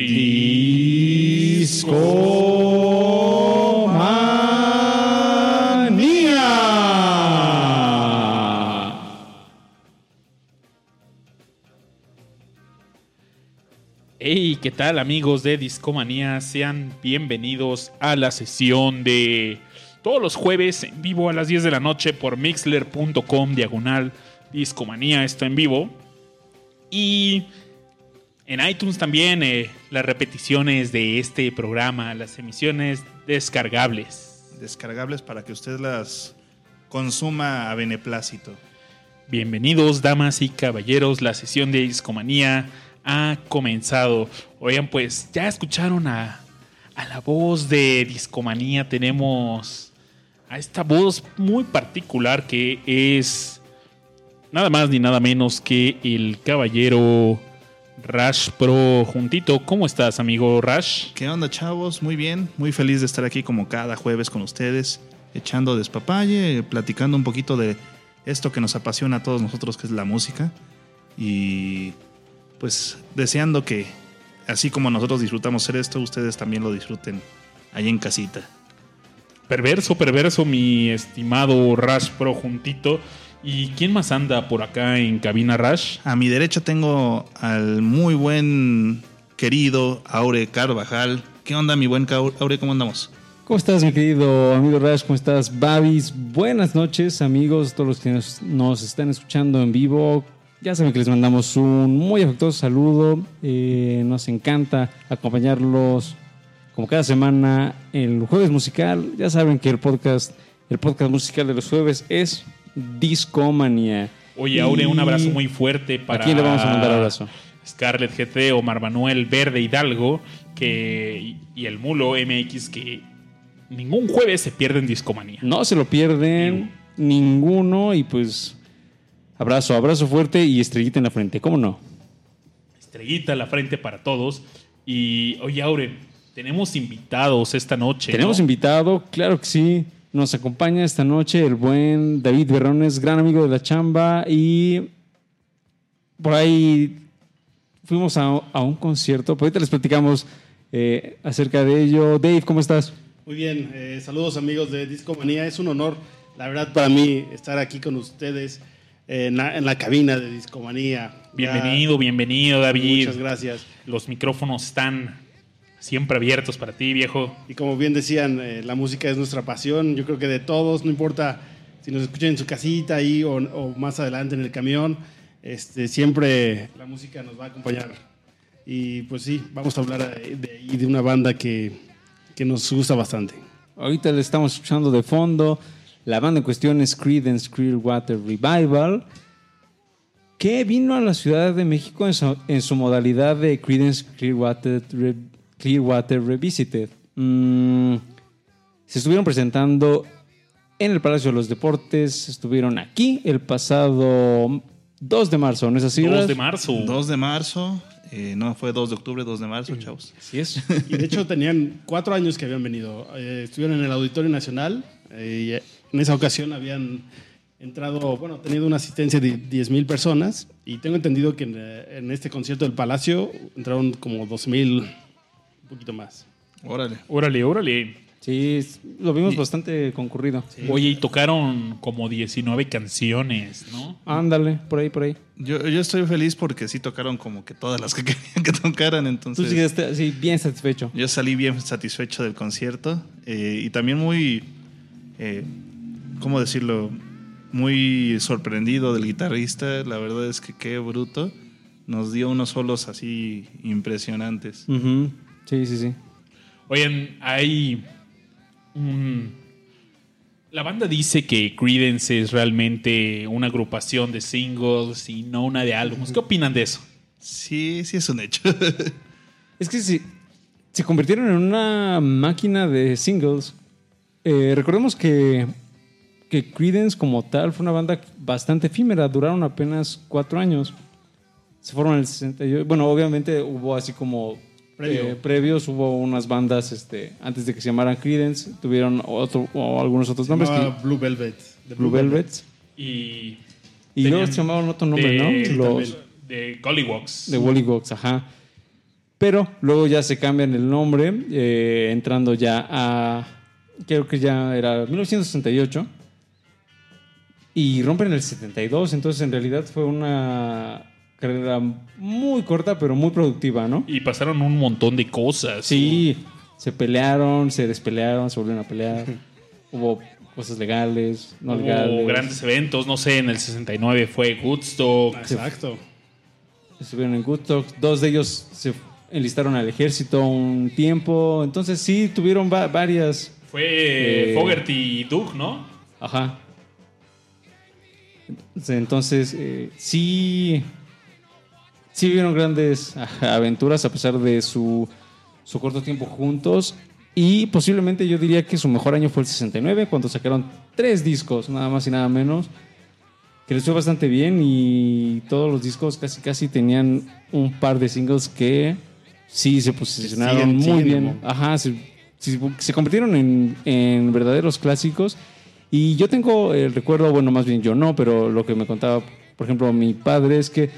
Discomanía. Hey, ¿qué tal amigos de Discomanía? Sean bienvenidos a la sesión de todos los jueves en vivo a las 10 de la noche por mixler.com diagonal Discomanía está en vivo. Y en iTunes también eh, las repeticiones de este programa, las emisiones descargables. descargables para que usted las consuma a beneplácito. Bienvenidos, damas y caballeros. La sesión de Discomanía ha comenzado. Oigan, pues ya escucharon a, a la voz de Discomanía. Tenemos a esta voz muy particular que es nada más ni nada menos que el caballero Rash Pro Juntito. ¿Cómo estás, amigo Rash? ¿Qué onda, chavos? Muy bien, muy feliz de estar aquí como cada jueves con ustedes, echando despapalle, platicando un poquito de esto que nos apasiona a todos nosotros, que es la música. Y pues deseando que, así como nosotros disfrutamos hacer esto, ustedes también lo disfruten ahí en casita. Perverso, perverso, mi estimado Rash Pro Juntito. ¿Y quién más anda por acá en cabina Rash? A mi derecha tengo al muy buen querido Aure Carvajal. ¿Qué onda, mi buen Aure? ¿Cómo andamos? ¿Cómo estás, mi querido amigo Rash? ¿Cómo estás, Babis? Buenas noches, amigos, todos los que nos, nos están escuchando en vivo. Ya saben que les mandamos un muy afectuoso saludo. Eh, nos encanta acompañarlos como cada semana el jueves musical. Ya saben que el podcast, el podcast musical de los jueves es Discomanía. Oye, Aure, un abrazo muy fuerte para. ¿A quién le vamos a mandar abrazo? Scarlett GT, Omar Manuel Verde Hidalgo que, y el Mulo MX que ningún jueves se pierde en Discomanía. No se lo pierden ninguno y pues abrazo, abrazo fuerte y estrellita en la frente. ¿Cómo no? Estrellita a la frente para todos. Y oye, Aure, tenemos invitados esta noche. Tenemos ¿no? invitado, claro que sí. Nos acompaña esta noche el buen David Berrones, gran amigo de la chamba. Y por ahí fuimos a, a un concierto. Por ahorita les platicamos eh, acerca de ello. Dave, ¿cómo estás? Muy bien, eh, saludos amigos de Discomanía. Es un honor, la verdad, para mí estar aquí con ustedes eh, en, la, en la cabina de Discomanía. Bienvenido, bienvenido, David. Muchas gracias. Los micrófonos están siempre abiertos para ti, viejo. Y como bien decían, eh, la música es nuestra pasión. Yo creo que de todos, no importa si nos escuchan en su casita ahí o, o más adelante en el camión, este, siempre la música nos va a acompañar. Y pues sí, vamos a hablar de, de ahí, de una banda que, que nos gusta bastante. Ahorita le estamos escuchando de fondo. La banda en cuestión es Creedence Clearwater Revival, que vino a la Ciudad de México en su, en su modalidad de Creedence Clearwater, Re- Clearwater Revisited. Mm, se estuvieron presentando en el Palacio de los Deportes, estuvieron aquí el pasado 2 de marzo, ¿no es así? 2 Ras? de marzo. 2 de marzo, eh, no fue 2 de octubre, 2 de marzo, chavos. Así es. Y de hecho tenían cuatro años que habían venido. Eh, estuvieron en el Auditorio Nacional eh, y en esa ocasión habían entrado, bueno, tenido una asistencia de 10 mil personas y tengo entendido que en, en este concierto del Palacio entraron como 2 mil, un poquito más. Órale. Órale, órale. Sí, lo vimos bastante concurrido. Oye, y tocaron como 19 canciones, ¿no? Ándale, por ahí, por ahí. Yo, yo estoy feliz porque sí tocaron como que todas las que querían que tocaran, Tú entonces sigues así bien satisfecho. yo salí bien satisfecho del concierto eh, y también muy, eh, ¿cómo decirlo? Muy sorprendido del guitarrista, la verdad es que qué bruto, nos dio unos solos así impresionantes. Ujú. Sí, sí, sí. Oigan, hay un... La banda dice que Creedence es realmente una agrupación de singles y no una de álbumes. ¿Qué opinan de eso? Sí, sí es un hecho. Es que si se convirtieron en una máquina de singles. Eh, recordemos que, que Creedence como tal fue una banda bastante efímera, duraron apenas cuatro años. Se fueron en el 68. Bueno, obviamente hubo así como Previo. eh, previos, hubo unas bandas este, antes de que se llamaran Creedence, tuvieron otro, o algunos otros nombres. Que- Blue Velvet. Blue Velvets. Y... Y luego se llamaban otro nombre, de- ¿no? Los De Gollywogs. de Wollygogs, ajá. Pero luego ya se cambian el nombre, eh, entrando ya a, creo que ya era 1968, y rompen el 72, entonces en realidad fue una carrera muy corta, pero muy productiva, ¿no? Y pasaron un montón de cosas. Sí, se pelearon, se despelearon, se volvieron a pelear. Hubo cosas legales, no Hubo legales. grandes eventos, no sé, en el 69 fue Woodstock. Exacto. Estuvieron en Woodstock. Dos de ellos se enlistaron al ejército un tiempo. Entonces sí, tuvieron va- varias. Fue Eh, Fogerty y Doug, ¿no? Ajá. Entonces, eh, sí. Sí vivieron grandes aventuras a pesar de su, su corto tiempo juntos. Y posiblemente yo diría que su mejor año fue el 69, cuando sacaron tres discos, nada más y nada menos. Que les fue bastante bien y todos los discos casi casi tenían un par de singles que sí se posicionaron siguen- muy bien. Ajá, se, se- se convirtieron en, en verdaderos clásicos. Y yo tengo el recuerdo, bueno, más bien yo no, pero lo que me contaba, por ejemplo, mi padre es que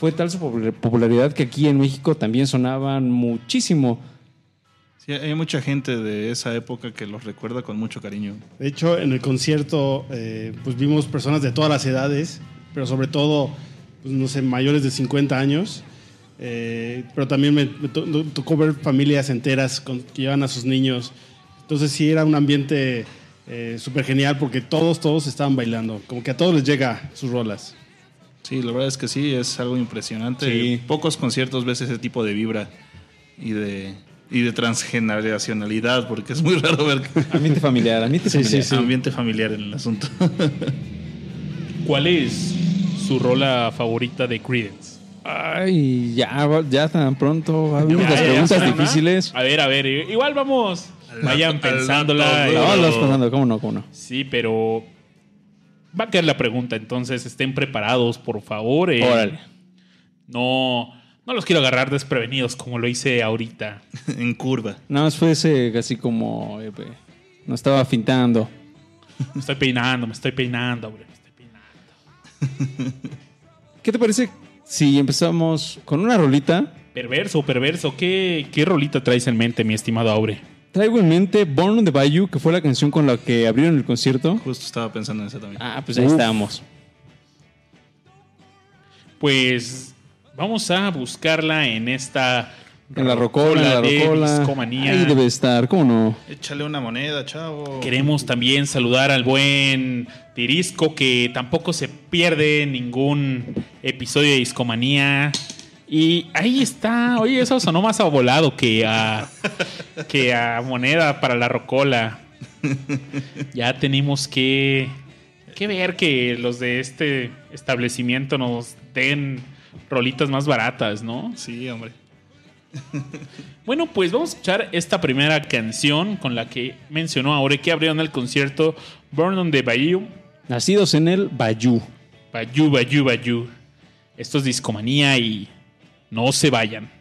fue tal su popular- popularidad que aquí en México también sonaban muchísimo. Sí, hay mucha gente de esa época que los recuerda con mucho cariño. De hecho, en el concierto, eh, pues vimos personas de todas las edades, pero sobre todo, pues, no sé, mayores de 50 años. Eh, pero también me, me to- me tocó ver familias enteras con- que llevan a sus niños. Entonces sí era un ambiente súper genial porque todos, todos estaban bailando. Como que a todos les llega sus rolas. Sí, la verdad es que sí, es algo impresionante. Sí. Pocos conciertos ves ese tipo de vibra y de, y de transgeneracionalidad, porque es muy raro ver Ambiente familiar, ambiente familiar. ambiente familiar en el asunto. ¿Cuál es su rola favorita de Creedence? Ay, ya, ya tan pronto. Ya, las preguntas ya, difíciles. A ver, a ver, igual vamos. Vayan pensándola. No, las pasando, ¿cómo no? ¿Cómo no? Sí, pero va a quedar la pregunta, entonces estén preparados, por favor. eh. Órale. No, no los quiero agarrar desprevenidos como lo hice ahorita. en curva. Nada más fue ese así como. eh, no estaba fintando. Me estoy peinando, me estoy peinando, güey, me estoy peinando. ¿Qué te parece si empezamos con una rolita? Perverso, perverso. ¿Qué, qué rolita traes en mente, mi estimado Aure? Traigo en mente Born on the Bayou, que fue la canción con la que abrieron el concierto. Justo estaba pensando en eso también. Ah, pues ahí Uf. estamos. Pues vamos a buscarla en esta En la rocola, en la de rocola. discomanía. Ahí debe estar, ¿cómo no? Échale una moneda, chavo. Queremos también saludar al buen Tirisco, que tampoco se pierde ningún episodio de Discomanía. Y ahí está. Oye, eso sonó más a volado que a, que a moneda para la rocola. Ya tenemos que, que ver que los de este establecimiento nos den rolitas más baratas, ¿no? Sí, hombre. Bueno, pues vamos a escuchar esta primera canción con la que mencionó ahora que abrieron el concierto Burn on the Bayou. Nacidos en el Bayou. Bayou, Bayou, Bayou. Esto es discomanía y no se vayan.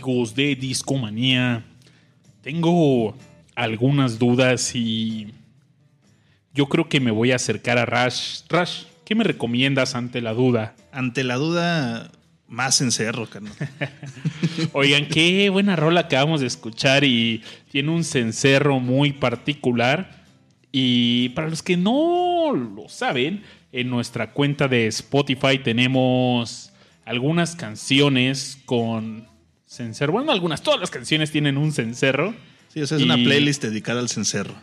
Amigos de Discomanía. Tengo algunas dudas y yo creo que me voy a acercar a Rash. Rash, ¿qué me recomiendas ante la duda? Ante la duda, más encerro, carnal. Oigan, qué buena rola acabamos de escuchar y tiene un cencerro muy particular. Y para los que no lo saben, en nuestra cuenta de Spotify tenemos algunas canciones con cencerro. Bueno, algunas, todas las canciones tienen un cencerro. Sí, o sea, es Y- una playlist dedicada al cencerro.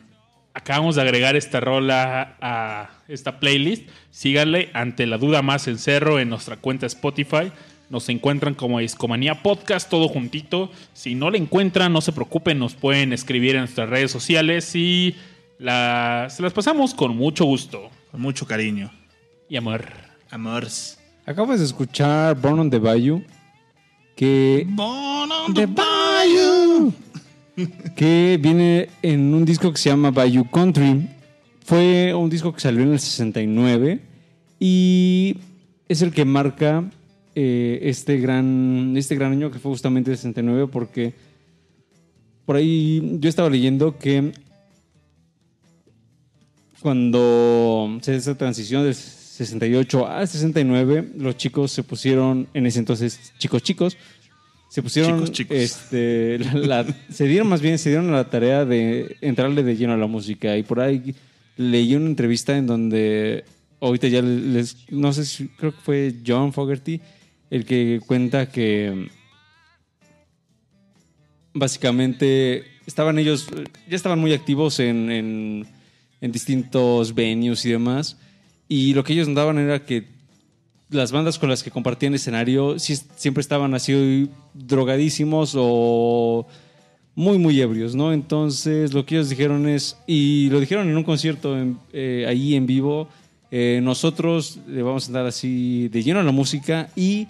Acabamos de agregar esta rola a esta playlist. Síganle ante la duda más el cerro en nuestra cuenta Spotify. Nos encuentran como Discomanía Podcast, todo juntito. Si no la encuentran, no se preocupen, nos pueden escribir en nuestras redes sociales y la- se las pasamos con mucho gusto Con mucho cariño. y amor. Amors. Acabas de escuchar Born on the Bayou, que, bayou. que viene en un disco que se llama Bayou Country. Fue un disco que salió en el 69 y es el que marca eh, este, gran, este gran año que fue justamente el 69 porque por ahí yo estaba leyendo que cuando se hace esa transición del 68 al 69, los chicos se pusieron, en ese entonces chicos chicos, se pusieron, Chicos, chicos. este, la- la- se dieron más bien, se dieron a la tarea de entrarle de lleno a la música y por ahí leí una entrevista en donde ahorita ya les, no sé si, creo que fue John Fogerty el que cuenta que básicamente estaban ellos, ya estaban muy activos en, en- en distintos venues y demás. Y lo que ellos notaban era que las bandas con las que compartían escenario siempre estaban así drogadísimos o muy, muy ebrios, ¿no? Entonces lo que ellos dijeron es, y lo dijeron en un concierto en- eh, ahí en vivo, eh, nosotros le vamos a andar así de lleno a la música y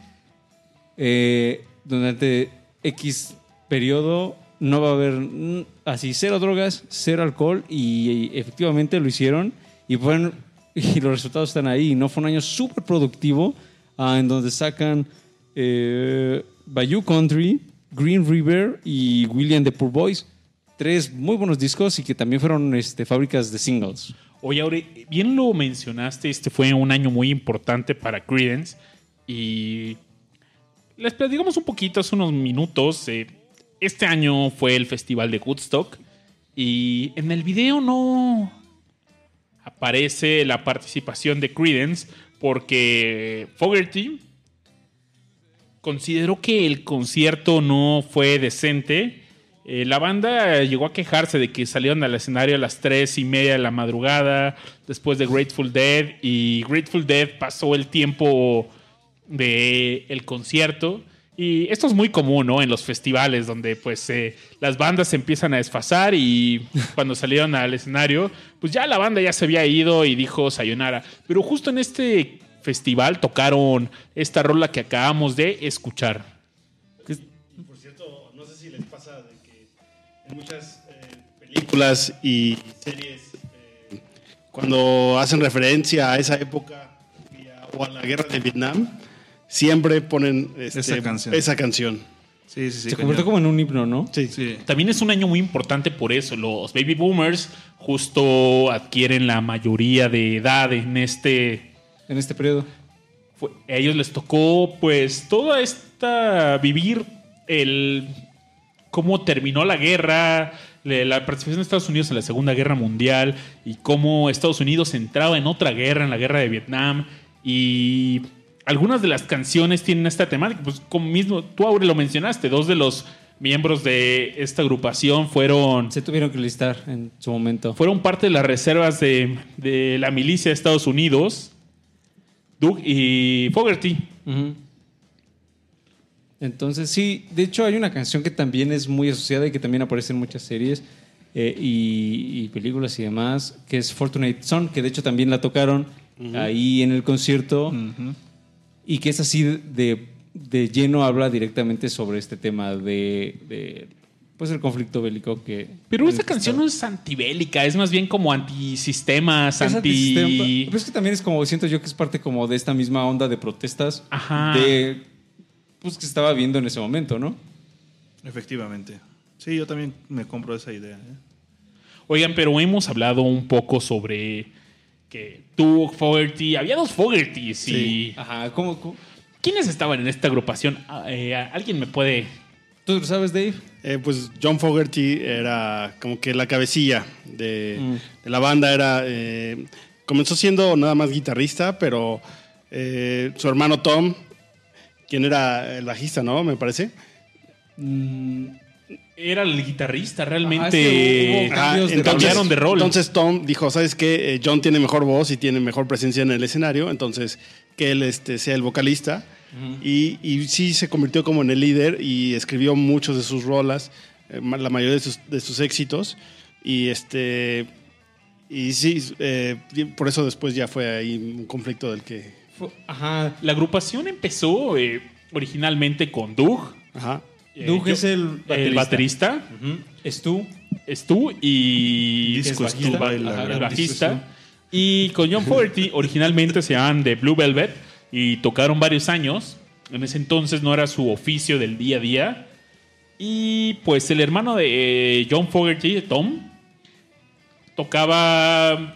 eh, durante X periodo no va a haber así cero drogas, cero alcohol y efectivamente lo hicieron y fueron y los resultados están ahí. No fue un año súper productivo ah, en donde sacan eh, Bayou Country, Green River y William the Poor Boys. Tres muy buenos discos y que también fueron este, fábricas de singles. Oye, Aure, bien lo mencionaste, este fue un año muy importante para Credence y les platicamos un poquito hace unos minutos. eh, este año fue el festival de Woodstock y en el video no aparece la participación de Credence porque Fogerty consideró que el concierto no fue decente. Eh, la banda llegó a quejarse de que salieron al escenario a las 3 y media de la madrugada después de Grateful Dead y Grateful Dead pasó el tiempo del el concierto. Y esto es muy común, ¿no? En los festivales donde pues eh, las bandas se empiezan a desfasar y cuando salieron al escenario, pues ya la banda ya se había ido y dijo sayonara. Pero justo en este festival tocaron esta rola que acabamos de escuchar. Y por cierto, no sé si les pasa de que en muchas eh, películas y series, eh, cuando hacen referencia a esa época o a la guerra de Vietnam, siempre ponen este, Esa canción. esa canción. Sí, sí, sí. Se convirtió como en un himno, ¿no? Sí. Sí. También es un año muy importante por eso. Los baby boomers justo adquieren la mayoría de edad en este En este periodo. fue- a ellos les tocó pues toda esta vivir el cómo terminó la guerra, la participación de Estados Unidos en la Segunda Guerra Mundial y cómo Estados Unidos entraba en otra guerra, en la guerra de Vietnam y algunas de las canciones tienen esta temática, pues como mismo tú Aure lo mencionaste, dos de los miembros de esta agrupación fueron Se tuvieron que listar en su momento. fueron parte de las reservas de, de la milicia de Estados Unidos, Doug y Fogerty. Entonces, sí, de hecho hay una canción que también es muy asociada y que también aparece en muchas series eh, y, y películas y demás, que es Fortunate Son, que de hecho también la tocaron ahí en el concierto Ujú. Y que es así de, de lleno, habla directamente sobre este tema de, de, pues el conflicto bélico que... Pero esta canción no es antibélica, es más bien como antisistemas, Es anti... Pero es que también es como, siento yo que es parte como de esta misma onda de protestas Ajá. de pues que se estaba viendo en ese momento, ¿no? Efectivamente. Sí, yo también me compro esa idea. ¿eh? Oigan, pero hemos hablado un poco sobre que tú, Fogerty, había dos Fogertys y... Sí. Ajá, ¿cómo, cómo? ¿Quiénes estaban en esta agrupación? Ah, eh, ¿Alguien me puede...? ¿Tú lo sabes, Dave? Eh, pues John Fogerty era como que la cabecilla de, Mm. de la banda. Era, eh, comenzó siendo nada más guitarrista, pero eh, su hermano Tom, quien era el bajista, ¿no? Me parece. Era el guitarrista, realmente... es que hubo cambios de cambiaron de rol. Entonces Tom dijo, ¿sabes qué? Eh, John tiene mejor voz y tiene mejor presencia en el escenario, entonces que él este, sea el vocalista. y, y sí se convirtió como en el líder y escribió muchos de sus rolas, eh, la mayoría de sus, de sus éxitos. Y este... Y sí, eh, por eso después ya fue ahí un conflicto del que... Ajá. La agrupación empezó eh, originalmente con Doug. Ajá. Eh, Doug es el el baterista. Stu. Stu y Disco es bajista. Stu baila Ajá, el bajista. Y con John Fogerty originalmente se llaman The Blue Velvet y tocaron varios años. En ese entonces no era su oficio del día a día. Y pues el hermano de eh, John Fogerty, Tom, tocaba,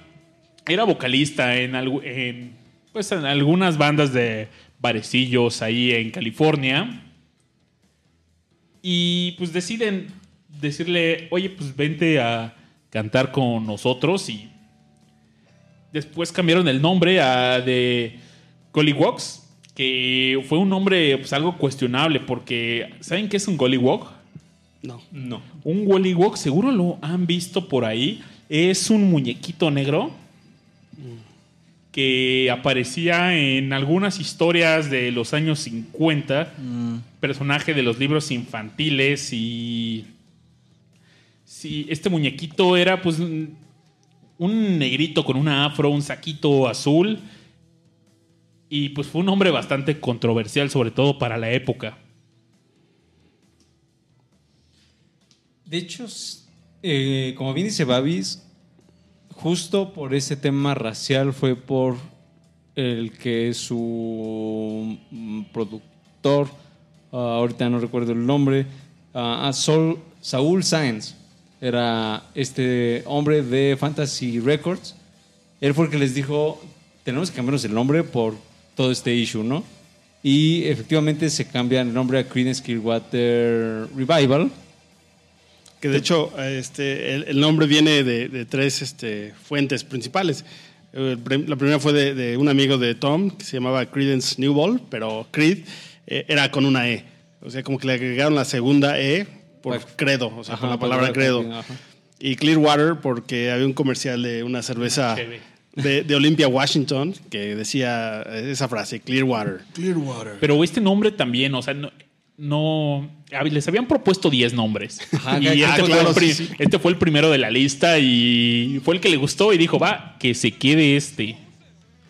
era vocalista en, pues en algunas bandas de barecillos ahí en California. Y pues deciden decirle, oye, pues vente a cantar con nosotros y después cambiaron el nombre a de Gollywoggs, que fue un nombre pues algo cuestionable porque ¿saben qué es un Gollywog? No. No. Un Gollywog, seguro lo han visto por ahí, es un muñequito negro que aparecía en algunas historias de los años 50 personaje de los libros infantiles y sí, este muñequito era pues un, negrito con una afro, un saquito azul y pues fue un hombre bastante controversial sobre todo para la época. De hecho, eh, como bien dice Babis, justo por ese tema racial fue por el que su mm, productor, ah, ahorita no recuerdo el nombre, ah, ah, Sol- Saúl Sáenz, era este hombre de Fantasy Records. Él fue el que les dijo, tenemos que cambiarnos el nombre por todo este issue, ¿no? Y efectivamente se cambia el nombre a Creedence Clearwater Revival. Que de hecho, este, el, el nombre viene de, de tres este, fuentes principales. La primera fue de, de un amigo de Tom que se llamaba Credence Newball, pero Creed eh, era con una E. O sea, como que le agregaron la segunda E por Para- credo, o sea, Ajá, por la palabra credo. ajá. Y Clearwater porque había un comercial de una cerveza de, de Olympia, Washington, que decía esa frase, Clearwater. Clearwater. Pero este nombre también, o sea, no, no- les habían propuesto 10 nombres. Ajá, y ah, este, fue claro, el pri- sí, sí. este fue el primero de la lista y fue el que le gustó y dijo, va, que se quede este.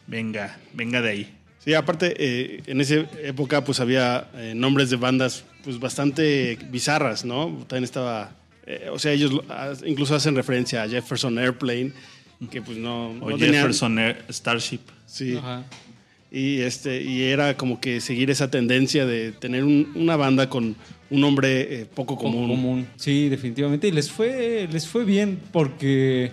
Venga, venga de ahí. Sí, aparte, eh, en esa época pues había eh, nombres de bandas pues bastante bizarras, ¿no? También estaba, eh, o sea, ellos lo- ah, incluso hacen referencia a Jefferson Airplane, que pues no, O no tenían- Jefferson Air- Starship. Sí, Ajá. Y, este, y era como que seguir esa tendencia de tener un- una banda con un nombre eh, poco común. común. Sí, definitivamente. Y les fue, les fue bien porque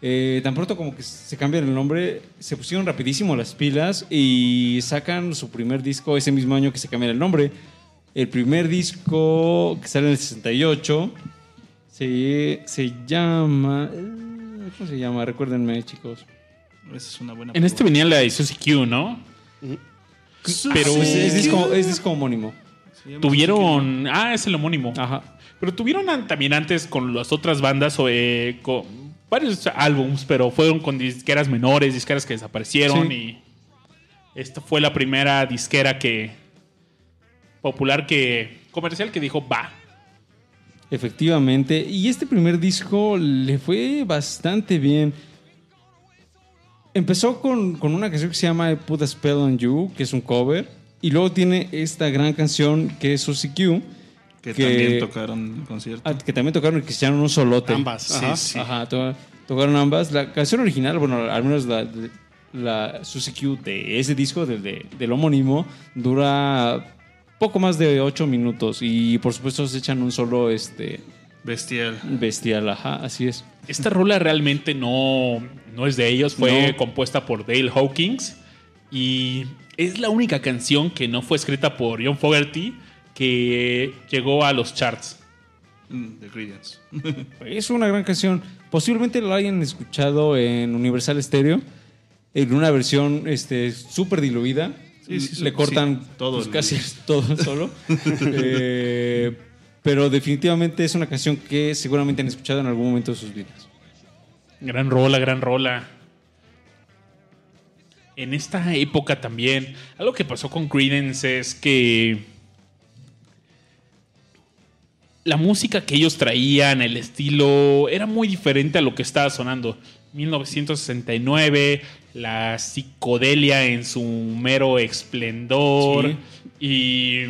eh, tan pronto como que se cambian el nombre, se pusieron rapidísimo las pilas y sacan su primer disco ese mismo año que se cambian el nombre. El primer disco que sale en el 68 se, se llama... eh, ¿Cómo se llama? Recuérdenme, chicos. Esa es una buena En este venía la de Susie Q, ¿no? Pero Es, es disco, es disco homónimo. tuvieron... Ah, es el homónimo. Ajá. Pero tuvieron también antes con las otras bandas o, eh, con varios álbums, pero fueron con disqueras menores, disqueras que desaparecieron Sí. y esta fue la primera disquera que popular que comercial que dijo va. Efectivamente. Y este primer disco le fue bastante bien. Empezó con, con una canción que se llama I Put a Spell on You, que es un cover. Y luego tiene esta gran canción que es Susie Q. Que, que- también tocaron en el concierto. ah, que también tocaron y que se llamaron un solote. Ambas, Sí, ajá. sí. Ajá, to- tocaron ambas. La canción original, bueno, al menos la, la Susie Q de ese disco, del, de- del homónimo, dura poco más de ocho minutos. Y por supuesto se echan un solo este, Bestial. bestial, ajá, así es. Esta rola realmente no, no es de ellos, fue No. compuesta por Dale Hawkins y es la única canción que no fue escrita por John Fogerty que llegó a los charts. Mm, The Creedence. Es una gran canción. Posiblemente lo hayan escuchado en Universal Stereo, en una versión este, súper diluida. Sí, sí, Le cortan sí, todo pues, el- casi todo solo. Eh, pero definitivamente es una canción que seguramente han escuchado en algún momento de sus vidas. Gran rola, gran rola. En esta época también, algo que pasó con Creedence es que la música que ellos traían, el estilo, era muy diferente a lo que estaba sonando. 1969, la psicodelia en su mero esplendor. Y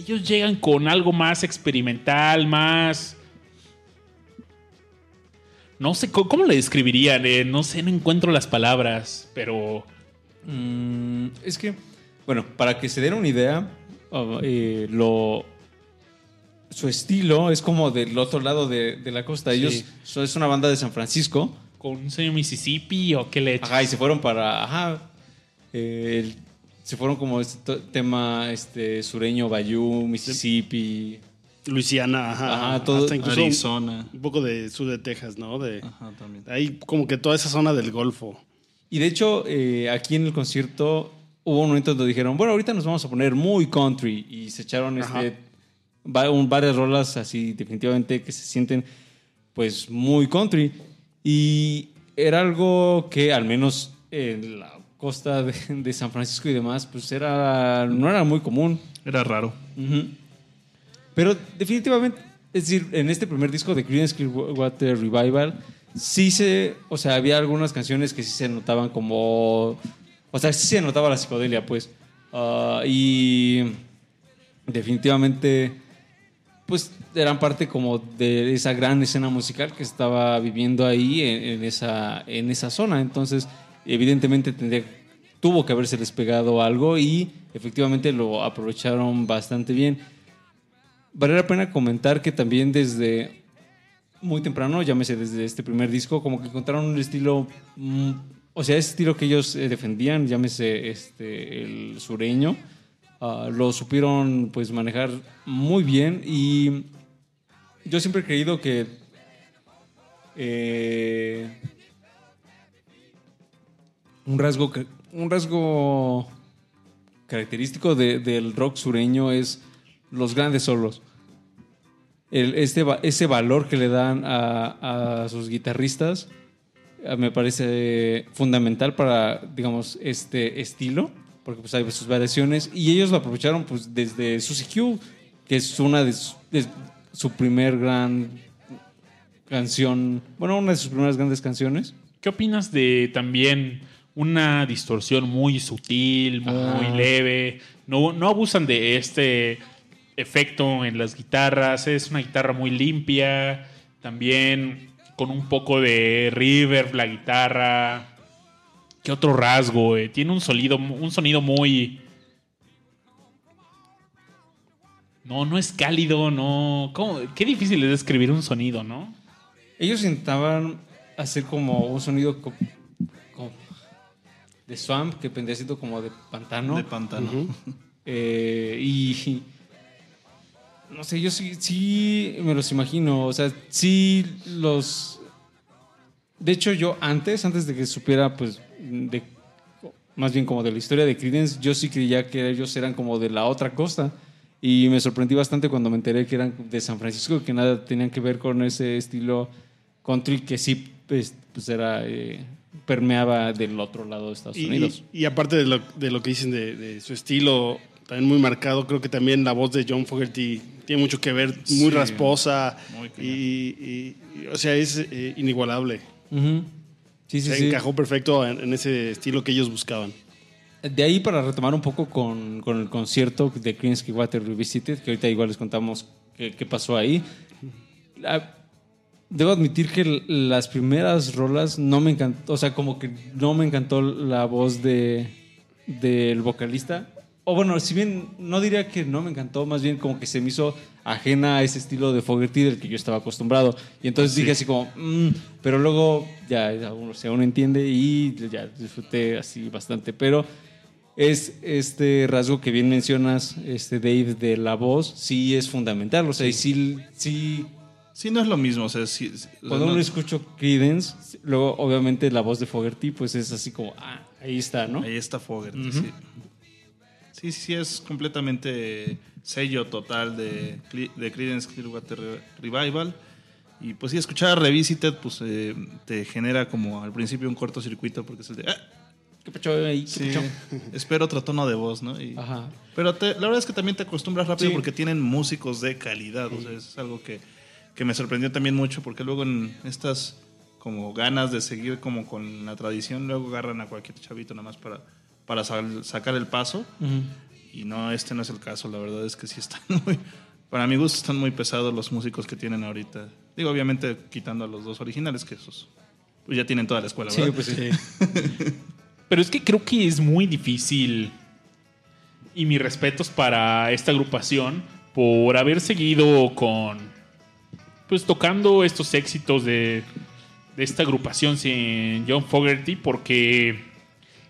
ellos llegan con algo más experimental, más... No sé, ¿cómo le describirían? Eh, no sé, no encuentro las palabras, pero... Mm, es que, bueno, para que se den una idea, uh, eh, lo, su estilo es como del otro lado de, de la costa. Ellos so- es una banda de San Francisco. ¿Con un señor Mississippi o qué le Ajá, y se fueron para. Ajá. eh, el- se fueron como este tema este, sureño, Bayou, Mississippi. Luisiana, ajá. Ajá, todo- hasta incluso un- Arizona. Un poco de sur de Texas, ¿no? De, Ajá, también. ahí como que toda esa zona del Golfo. Y de hecho, eh, aquí en el concierto hubo un momento donde dijeron, bueno, ahorita nos vamos a poner muy country. Y se echaron Ajá. este, va- un- varias rolas así, definitivamente, que se sienten pues muy country. Y era algo que al menos en la costa de, de San Francisco y demás, pues era, no era muy común. Era raro. Pero definitivamente, es decir, en este primer disco de Creedence Clearwater Revival, sí se, o sea, había algunas canciones que sí se notaban como, o sea, sí se notaba la psicodelia, pues. Ah, y definitivamente, pues eran parte como de esa gran escena musical que estaba viviendo ahí en, en esa, en esa zona. Entonces, evidentemente tuvo que haberse despegado algo y efectivamente lo aprovecharon bastante bien. Vale la pena comentar que también desde muy temprano, llámese desde este primer disco, como que encontraron un estilo, mm, o sea, ese estilo que ellos eh, defendían, llámese este, el sureño, ah, lo supieron pues manejar muy bien y yo siempre he creído que eh, un rasgo un rasgo característico de- del rock sureño es los grandes solos. El- este, ese valor que le dan a, a sus guitarristas eh, me parece fundamental para, digamos, este estilo, porque pues hay sus variaciones y ellos lo aprovecharon pues desde Susie Q, que es una de de su primer gran canción, bueno, una de sus primeras grandes canciones. ¿Qué opinas de también una distorsión muy sutil, muy leve? No, no abusan de este efecto en las guitarras. Es una guitarra muy limpia. También con un poco de reverb la guitarra. ¿Qué otro rasgo? eh? Tiene un sonido, un sonido muy. No, no es cálido, no. ¿Cómo? Qué difícil es describir un sonido, ¿no? Ellos intentaban hacer como un sonido de swamp, que vendría siendo como de pantano. De pantano. Eh, y no sé, yo sí, sí me los imagino. O sea, sí los. De hecho, yo antes, antes de que supiera, pues, de más bien como de la historia de Creedence, yo sí creía que ellos eran como de la otra costa. Y me sorprendí bastante cuando me enteré que eran de San Francisco, que nada tenían que ver con ese estilo country que sí pues, pues era eh, permeaba del otro lado de Estados Y, Unidos. y aparte de lo, de lo que dicen de, de su estilo también muy marcado, creo que también la voz de John Fogerty tiene mucho que ver, muy Sí, rasposa muy y, o sea, es eh, inigualable. Ujú. Sí, sí, Se sí. encajó perfecto en, en ese estilo que ellos buscaban. De ahí para retomar un poco con, con el concierto de Creedence Water Revisited, que ahorita igual les contamos qué, qué pasó ahí. La- debo admitir que las primeras rolas no me encantó, o sea, como que no me encantó la voz de del vocalista. o bueno, si bien no diría que no me encantó, más bien como que se me hizo ajena a ese estilo de Fogerty del que yo estaba acostumbrado. Y entonces dije así como, "Mm", pero luego ya, ya uno, o sea, uno entiende y ya disfruté así bastante. Pero es este rasgo que bien mencionas, este Dave, de la voz, sí es fundamental. O sea, y sí, sí Sí, no es lo mismo. O sea, sí, cuando no- uno escucha Creedence, luego obviamente la voz de Fogerty, pues es así como, ah, ahí está, ¿no? Ahí está Fogerty, sí. Sí, sí, sí, es completamente sello total de, de Creedence Clearwater Re- Revival. Y pues sí, escuchar Revisited, pues eh, te genera como al principio un cortocircuito porque es el de... "Ah, ¿Qué pecho ahí? ¿Qué sí, pecho?". espero otro tono de voz, ¿no? Y- Ajá. Pero te- la verdad es que también te acostumbras rápido Sí. porque tienen músicos de calidad. O sea, es algo que, que me sorprendió también mucho porque luego en estas como ganas de seguir como con la tradición, luego agarran a cualquier chavito nada más para, para sal- sacar el paso. Y no, este no es el caso. La verdad es que sí están muy... Para mi gusto están muy pesados los músicos que tienen ahorita. Digo, obviamente quitando a los dos originales, que esos pues ya tienen toda la escuela, Sí, ¿verdad? pues sí. Pero es que creo que es muy difícil. Y mis respetos para esta agrupación por haber seguido con. Pues tocando estos éxitos de, de esta agrupación sin John Fogerty, porque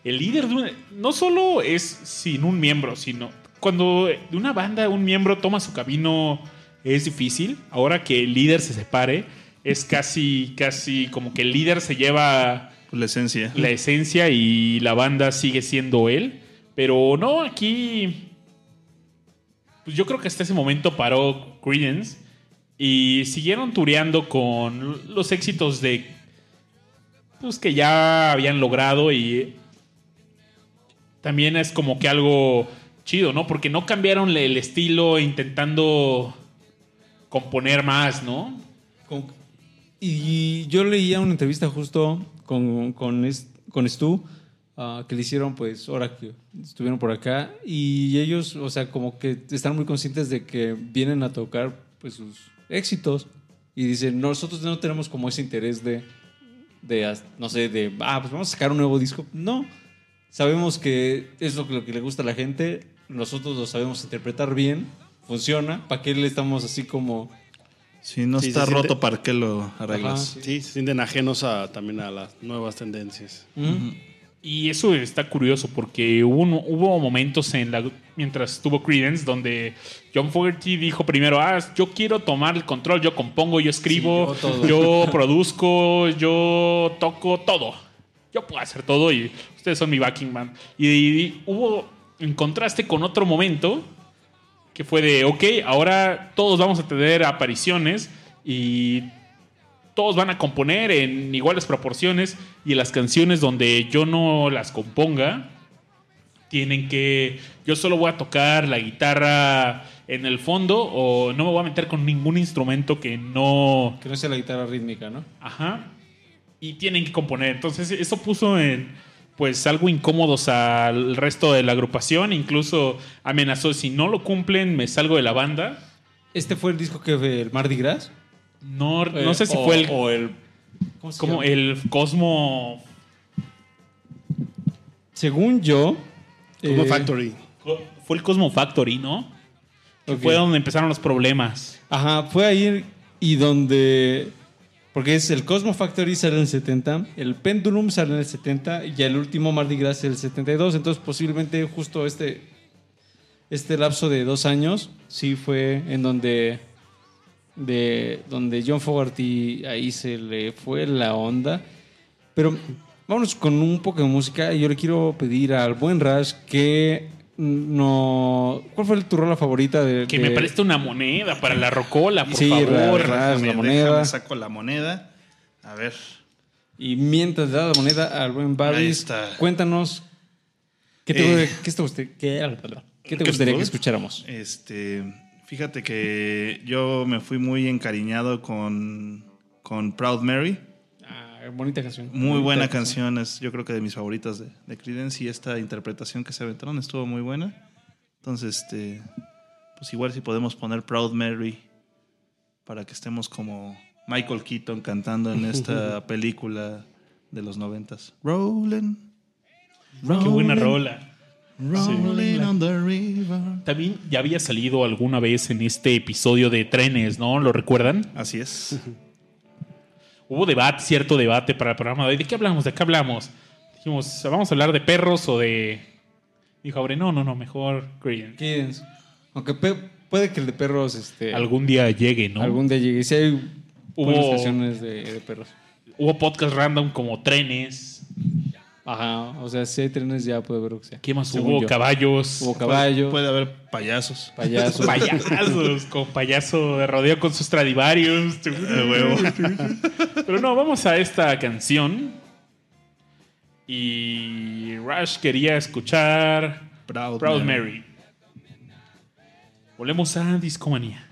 el líder de una- no solo es sin un miembro, sino cuando de una banda un miembro toma su camino es difícil. Ahora que el líder se separe, es casi, casi como que el líder se lleva la esencia. la esencia y la banda sigue siendo él. Pero no, aquí. Pues yo creo que hasta ese momento paró Credence y siguieron tureando con los éxitos de. Pues que ya habían logrado y. También es como que algo chido, ¿no? Porque no cambiaron el estilo intentando componer más, ¿no? Y yo leía una entrevista justo con, con, con Stu, ah, que le hicieron, pues, ahora que estuvieron por acá, y ellos, o sea, como que están muy conscientes de que vienen a tocar, pues, sus éxitos, y dicen, nosotros no tenemos como ese interés de, de, no sé, de, ah, pues vamos a sacar un nuevo disco. No, sabemos que es lo que, lo que le gusta a la gente, nosotros lo sabemos interpretar bien, funciona, ¿para qué le estamos así como... Si no Sí, está roto, siente- ¿para qué lo arreglas? Ajá, Sí, se sienten ajenos a, también a las nuevas tendencias. Y eso está curioso porque hubo, un- hubo momentos en la, mientras estuvo Credence donde John Fogerty dijo primero, ah, yo quiero tomar el control, yo compongo, yo escribo, Sí, yo todo. yo produzco, yo toco todo. Yo puedo hacer todo y ustedes son mi backing band. Y, y hubo en contraste con otro momento que fue de, ok, ahora todos vamos a tener apariciones y todos van a componer en iguales proporciones y las canciones donde yo no las componga tienen que yo solo voy a tocar la guitarra en el fondo o no me voy a meter con ningún instrumento que no Que no sea la guitarra rítmica, ¿no? ajá y tienen que componer entonces eso puso en pues algo incómodos al resto de la agrupación incluso amenazó si no lo cumplen me salgo de la banda Este fue el disco que fue el Mardi Gras. No, no Eh, sé si o- fue el O el. ¿Cómo se como llama? el Cosmo Según yo. Como eh, Factory. Fue el Cosmo Factory, ¿no? Que fue donde empezaron los problemas. Ajá, fue ahí y donde. Porque es el Cosmo Factory sale en el 70, el Pendulum sale en el 70 y el último Mardi Gras en el 72. Entonces, posiblemente justo este, este lapso de dos años sí fue en donde, de, donde John Fogerty ahí se le fue la onda. Pero vámonos con un poco de música. Yo le quiero pedir al buen Rash que no. ¿Cuál fue tu rola favorita de.? Que de- me preste una moneda para la rocola, por Sí, favor. ra- ra- Déjame- la moneda. déjame saco la moneda. A ver. Y mientras le da la moneda al buen está. cuéntanos. ¿Qué te, Eh. qué te guste- qué- qué te ¿Qué gustaría que escucháramos? Este, fíjate que yo me fui muy encariñado con, con Proud Mary. Ah, bonita canción. Muy Bonita buena canción, es yo creo que de mis favoritas de, de Creedence y esta interpretación que se aventaron estuvo muy buena. Entonces, este, pues igual si podemos poner Proud Mary para que estemos como Michael Keaton cantando en esta película de los noventas. Rolling. Qué buena rola. Rolling on the river. También ya había salido alguna vez en este episodio de trenes, ¿no? ¿Lo recuerdan? Así es. Hubo debate, cierto debate para el programa de hoy. ¿De qué hablamos? ¿De qué hablamos? Dijimos, ¿vamos a hablar de perros o de...? Dijo Aure, no, no, no, mejor Creedence. Creedence. Aunque pe- puede que el de perros este, Algún día llegue, ¿no? algún día llegue. Si hay Hubo- de, de perros. Hubo podcast random como trenes. Ajá, o sea, si hay trenes ya puede ver lo que sea. ¿Qué más hubo? yo. Caballos. Hubo caballo, Puede haber payasos. payaso. Payasos, con payaso de rodeo con sus Stradivarius. Pero no, vamos a esta canción. Y Rush quería escuchar Proud, Proud Mary. Mary. Volvemos a Discomanía.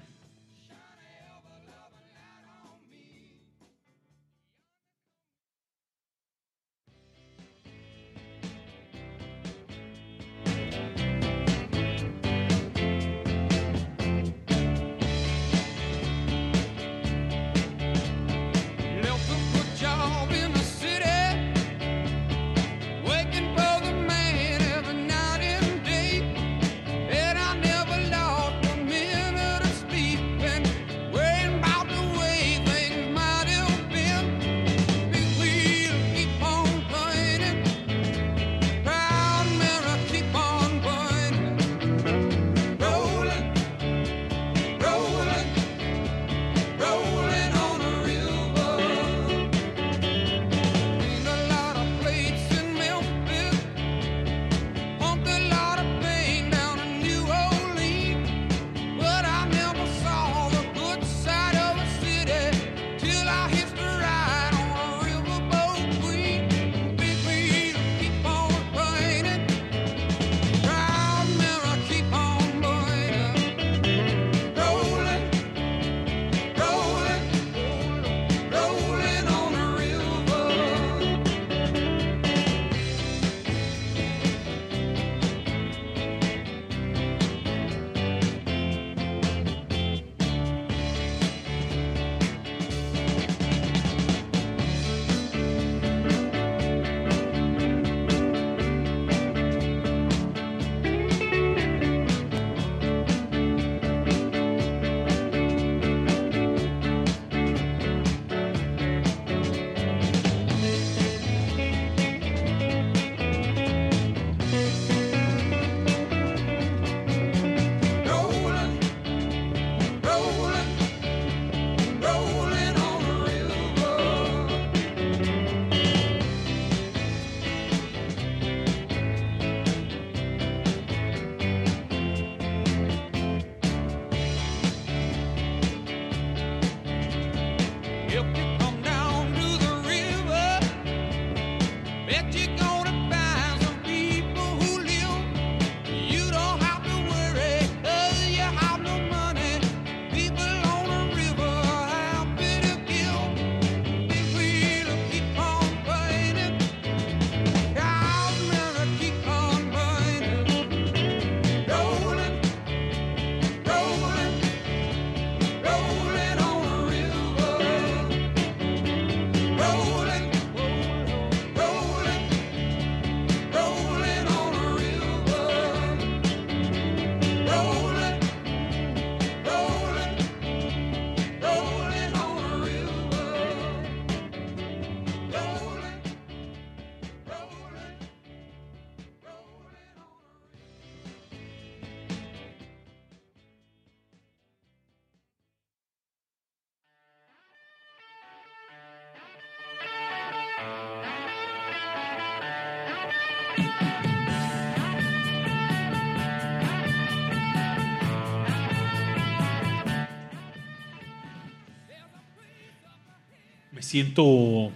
Siento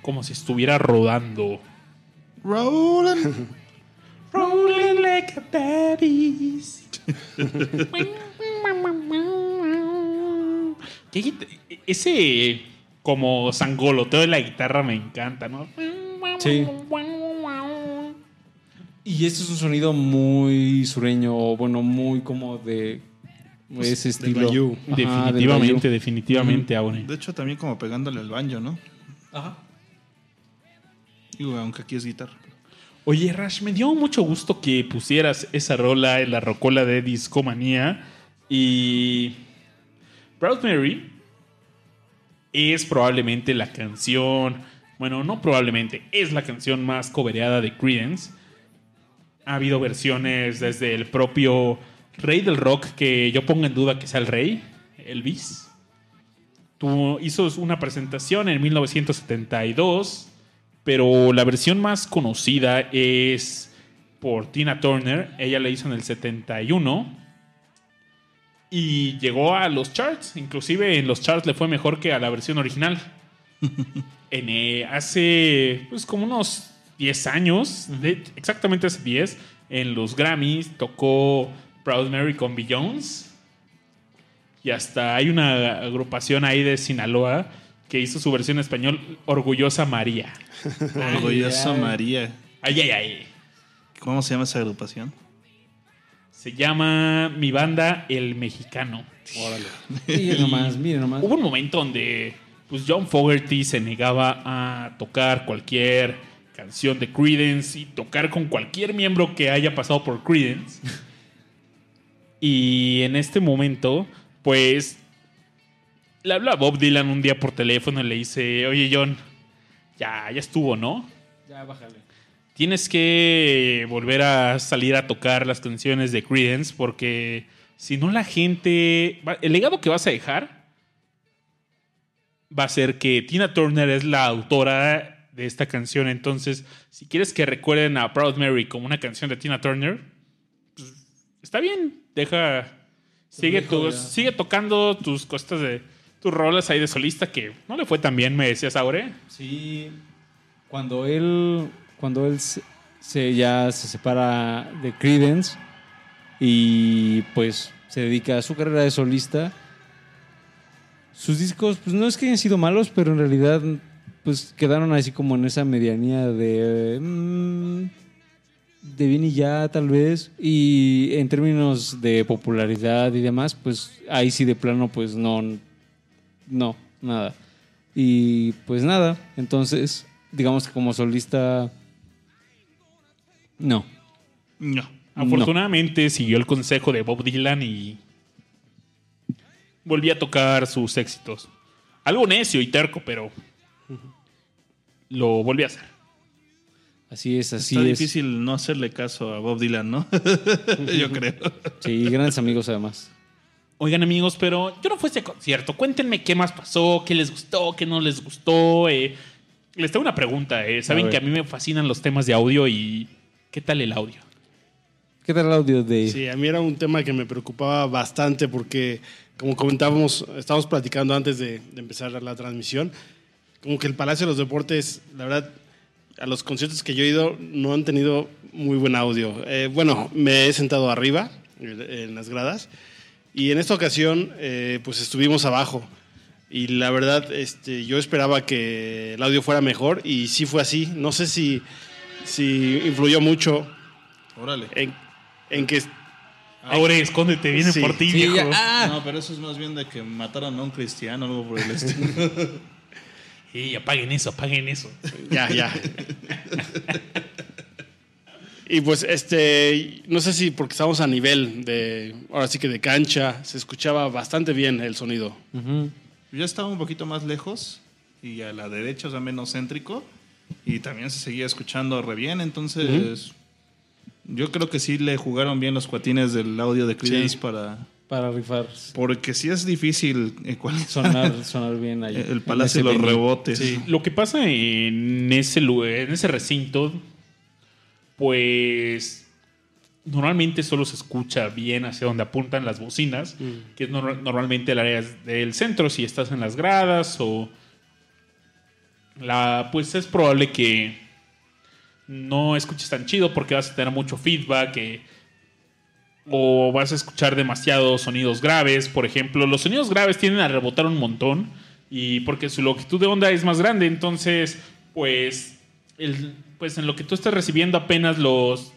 como si estuviera rodando. Rolling. Rolling like a babies. ¿Qué guita- Ese como sangoloteo de la guitarra me encanta, ¿no? Sí. Y este es un sonido muy sureño, bueno, muy como de ese estilo. bayou. Ajá, definitivamente, definitivamente, Aure. De hecho, también como pegándole al banjo, ¿no? Ajá. Digo, aunque aquí es guitarra. Oye, Rash, me dio mucho gusto que pusieras esa rola en la rocola de Discomanía. Y. Proud Mary es probablemente la canción. Bueno, no probablemente, es la canción más cobereada de Creedence. Ha habido versiones desde el propio rey del rock, que yo pongo en duda que sea el rey, Elvis. Tu- hizo una presentación en 1972, pero la versión más conocida es por Tina Turner. Ella la hizo en el 71 y llegó a los charts. Inclusive en los charts le fue mejor que a la versión original. en, eh, hace pues como unos 10 años, de- exactamente hace 10, en los Grammys tocó Proud Mary con Jones y hasta hay una agrupación ahí de Sinaloa que hizo su versión en español Orgullosa María. Orgullosa ay. María. Ay, ay, ay. ¿Cómo se llama esa agrupación? Se llama mi banda El Mexicano. Miren nomás, miren nomás. Hubo un momento donde pues, John Fogerty se negaba a tocar cualquier canción de Creedence y tocar con cualquier miembro que haya pasado por Creedence. Y en este momento, pues, le habla a Bob Dylan un día por teléfono y le dice, oye John, ya, ya estuvo, ¿no? Ya, bájale. tienes que volver a salir a tocar las canciones de Creedence porque si no la gente... va- El legado que vas a dejar va a ser que Tina Turner es la autora de esta canción. Entonces, si quieres que recuerden a Proud Mary como una canción de Tina Turner, está bien. Deja... Sigue, tus- sigue tocando tus cosas de... Tus rolas ahí de solista que no le fue tan bien, me decías, Aure. Sí, cuando él, cuando él se, se- ya se separa de Credence y pues se dedica a su carrera de solista, sus discos pues no es que hayan sido malos, pero en realidad pues quedaron así como en esa medianía de mm, de bien y ya tal vez y en términos de popularidad y demás pues ahí sí de plano pues no no nada y pues nada, entonces, digamos que como solista, no. No. Afortunadamente siguió el consejo de Bob Dylan y volvió a tocar sus éxitos. Algo necio y terco, pero lo volvió a hacer. Así es, así Está es. difícil no hacerle caso a Bob Dylan, ¿no? Yo creo. Sí, grandes amigos además. Oigan amigos, pero yo no fui a ese concierto. Cuéntenme qué más pasó, qué les gustó, qué no les gustó. eh. Les tengo una pregunta. eh. Saben que a mí me fascinan los temas de audio y ¿qué tal el audio? ¿Qué tal el audio de...? Sí, a mí era un tema que me preocupaba bastante porque, como comentábamos, estábamos platicando antes de, de empezar la transmisión, como que el Palacio de los Deportes, la verdad, a los conciertos que yo he ido no han tenido muy buen audio. Eh, bueno, me he sentado arriba, en las gradas, y en esta ocasión, eh, pues estuvimos abajo. Y la verdad, este, yo esperaba que el audio fuera mejor y sí fue así. No sé si, si influyó mucho Órale. en, en que Ahora escóndete, vienen Sí. por ti, Sí, viejo. ya- ah, No, pero eso es más bien de que mataron a un cristiano o algo por el estilo. Y apaguen eso, apaguen eso. Ya, ya. Y pues este, no sé si porque estábamos a nivel de, ahora sí que de cancha, se escuchaba bastante bien el sonido. Yo estaba un poquito más lejos y a la derecha, o sea, menos céntrico. Y también se seguía escuchando re bien. Entonces, yo creo que sí le jugaron bien los cuatines del audio de Creedence Sí. para. Para rifar, Porque sí es difícil ecualizar sonar, sonar bien ahí. el palacio de los rebotes. Lo que pasa en ese lugar, en ese recinto, pues normalmente solo se escucha bien hacia donde apuntan las bocinas, que es nor- normalmente el área del centro, si estás en las gradas o la, pues es probable que no escuches tan chido porque vas a tener mucho feedback eh, o vas a escuchar demasiados sonidos graves. Por ejemplo, los sonidos graves tienden a rebotar un montón y porque su longitud de onda es más grande, entonces, pues, el, pues en lo que tú estás recibiendo apenas los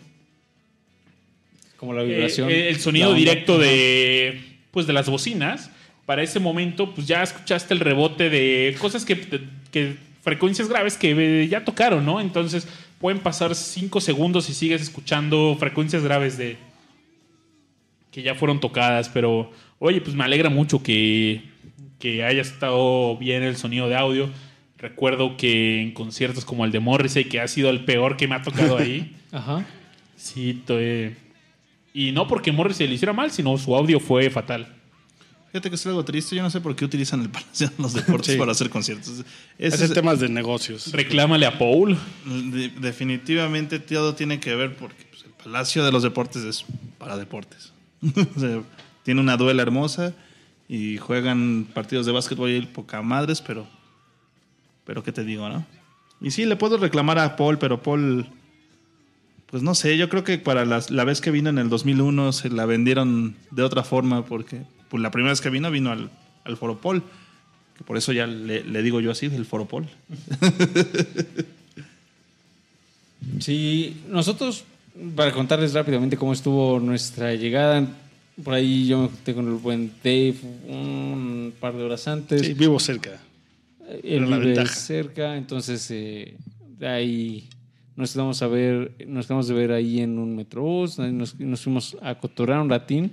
Como la vibración. eh, el sonido directo de pues de las bocinas para ese momento pues ya escuchaste el rebote de cosas que, que frecuencias graves que eh, ya tocaron no entonces pueden pasar 5 segundos y sigues escuchando frecuencias graves de que ya fueron tocadas, pero oye, pues me alegra mucho que, que haya estado bien el sonido de audio. Recuerdo que en conciertos como el de Morrissey, que ha sido el peor que me ha tocado ahí, Ajá. sí, y no porque Morrissey le hiciera mal, sino su audio fue fatal. Fíjate que es algo triste. Yo no sé por qué utilizan el Palacio de los Deportes Sí. para hacer conciertos. Hacer es- temas de negocios. Reclámale a Paul. de- definitivamente todo tiene que ver porque pues, el Palacio de los Deportes es para deportes. Tiene una duela hermosa y juegan partidos de básquetbol y poca madres, pero, pero ¿qué te digo, no? Y sí, le puedo reclamar a Paul, pero Paul, pues no sé, yo creo que para la vez que vino en el 2001 se la vendieron de otra forma porque pues, la primera vez que vino vino al, al Foro Paul, que por eso ya le, le digo yo así, el Foro Paul. Sí, nosotros, para contarles rápidamente cómo estuvo nuestra llegada, por ahí yo me junté con el buen Dave un par de horas antes. Sí, vivo cerca. Él la vive ventaja. cerca, entonces eh, de ahí nos quedamos a ver, nos quedamos de ver ahí en un metrobús, nos, nos fuimos a cotorrear un ratín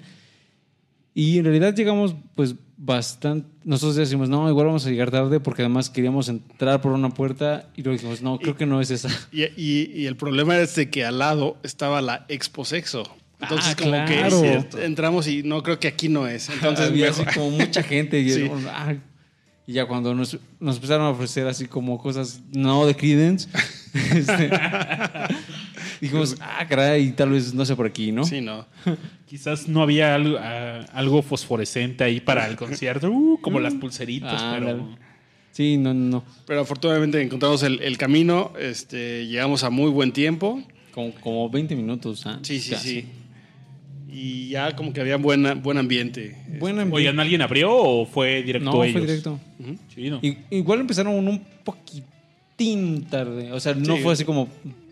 y en realidad llegamos pues bastante, nosotros decimos no, igual vamos a llegar tarde porque además queríamos entrar por una puerta y luego dijimos no, creo que no es esa. Y, y- y el problema es de que al lado estaba la Expo Sexo. Entonces, Ah, como claro. que entramos y no creo que aquí no es. Entonces, había mejor- así como mucha gente y, Sí. ah, y ya cuando nos, nos empezaron a ofrecer así como cosas no de Credence, este, dijimos, ah, caray, tal vez no sé por aquí, ¿no? Sí, no. Quizás no había algo, algo fosforescente ahí para el concierto, uh, como las pulseritas, Ah, pero. Sí, no, no, no. Pero afortunadamente encontramos el, el camino. Este, llegamos a muy buen tiempo. Como, como 20 minutos. ah, Sí, sí, casi. sí. Y ya como que había buena, buen ambiente. Buen ambiente. Oigan, ¿alguien abrió o fue directo no, ellos? fue directo. Igual empezaron un poquitín tarde. O sea, no Sí. fue así como.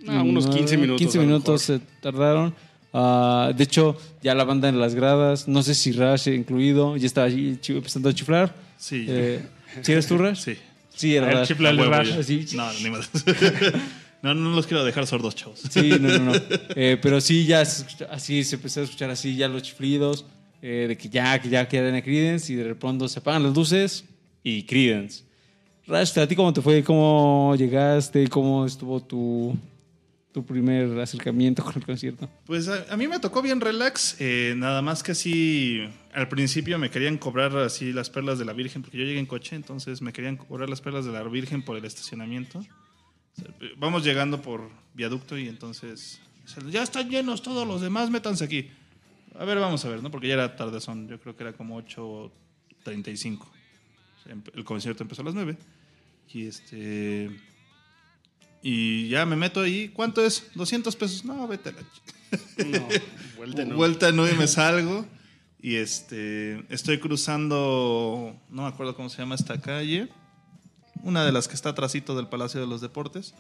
Ah, unos 15 minutos, 15 a lo minutos se tardaron. Ah, de hecho, ya la banda en las gradas, no sé si Rush incluido, ya estaba allí empezando a chiflar. Sí. Eh, ¿Sí eres tú, Rush? Sí. Sí, era A ver, Rush. chifla el A huevo, Rush. ya. Así. No, ni más. no, no los quiero dejar sordos, chavos. Sí, no, no, no. Eh, pero sí, ya se escucha- así se empezó a escuchar así ya los chiflidos eh, de que ya, que ya quedan a Credence y de pronto se apagan las luces y Credence. Rash, ¿a ti cómo te fue? ¿Cómo llegaste? ¿Cómo estuvo tu, tu primer acercamiento con el concierto? Pues a, a mí me tocó bien relax, eh, nada más que así, al principio me querían cobrar así las perlas de la Virgen, porque yo llegué en coche, entonces me querían cobrar las perlas de la Virgen por el estacionamiento. Vamos llegando por viaducto y entonces, ya están llenos todos los demás, métanse aquí. A ver, vamos a ver, ¿no? Porque ya era tarde, son, yo creo que era como 8.35. O sea, empe- el concierto empezó a las 9. Y este... Y ya me meto ahí. ¿Cuánto es? 200 pesos. No, vete a la No, vuelta no. Vuelta no y me salgo. Y este, estoy cruzando, no me acuerdo cómo se llama esta calle, una de las que está atrásito del Palacio de los Deportes.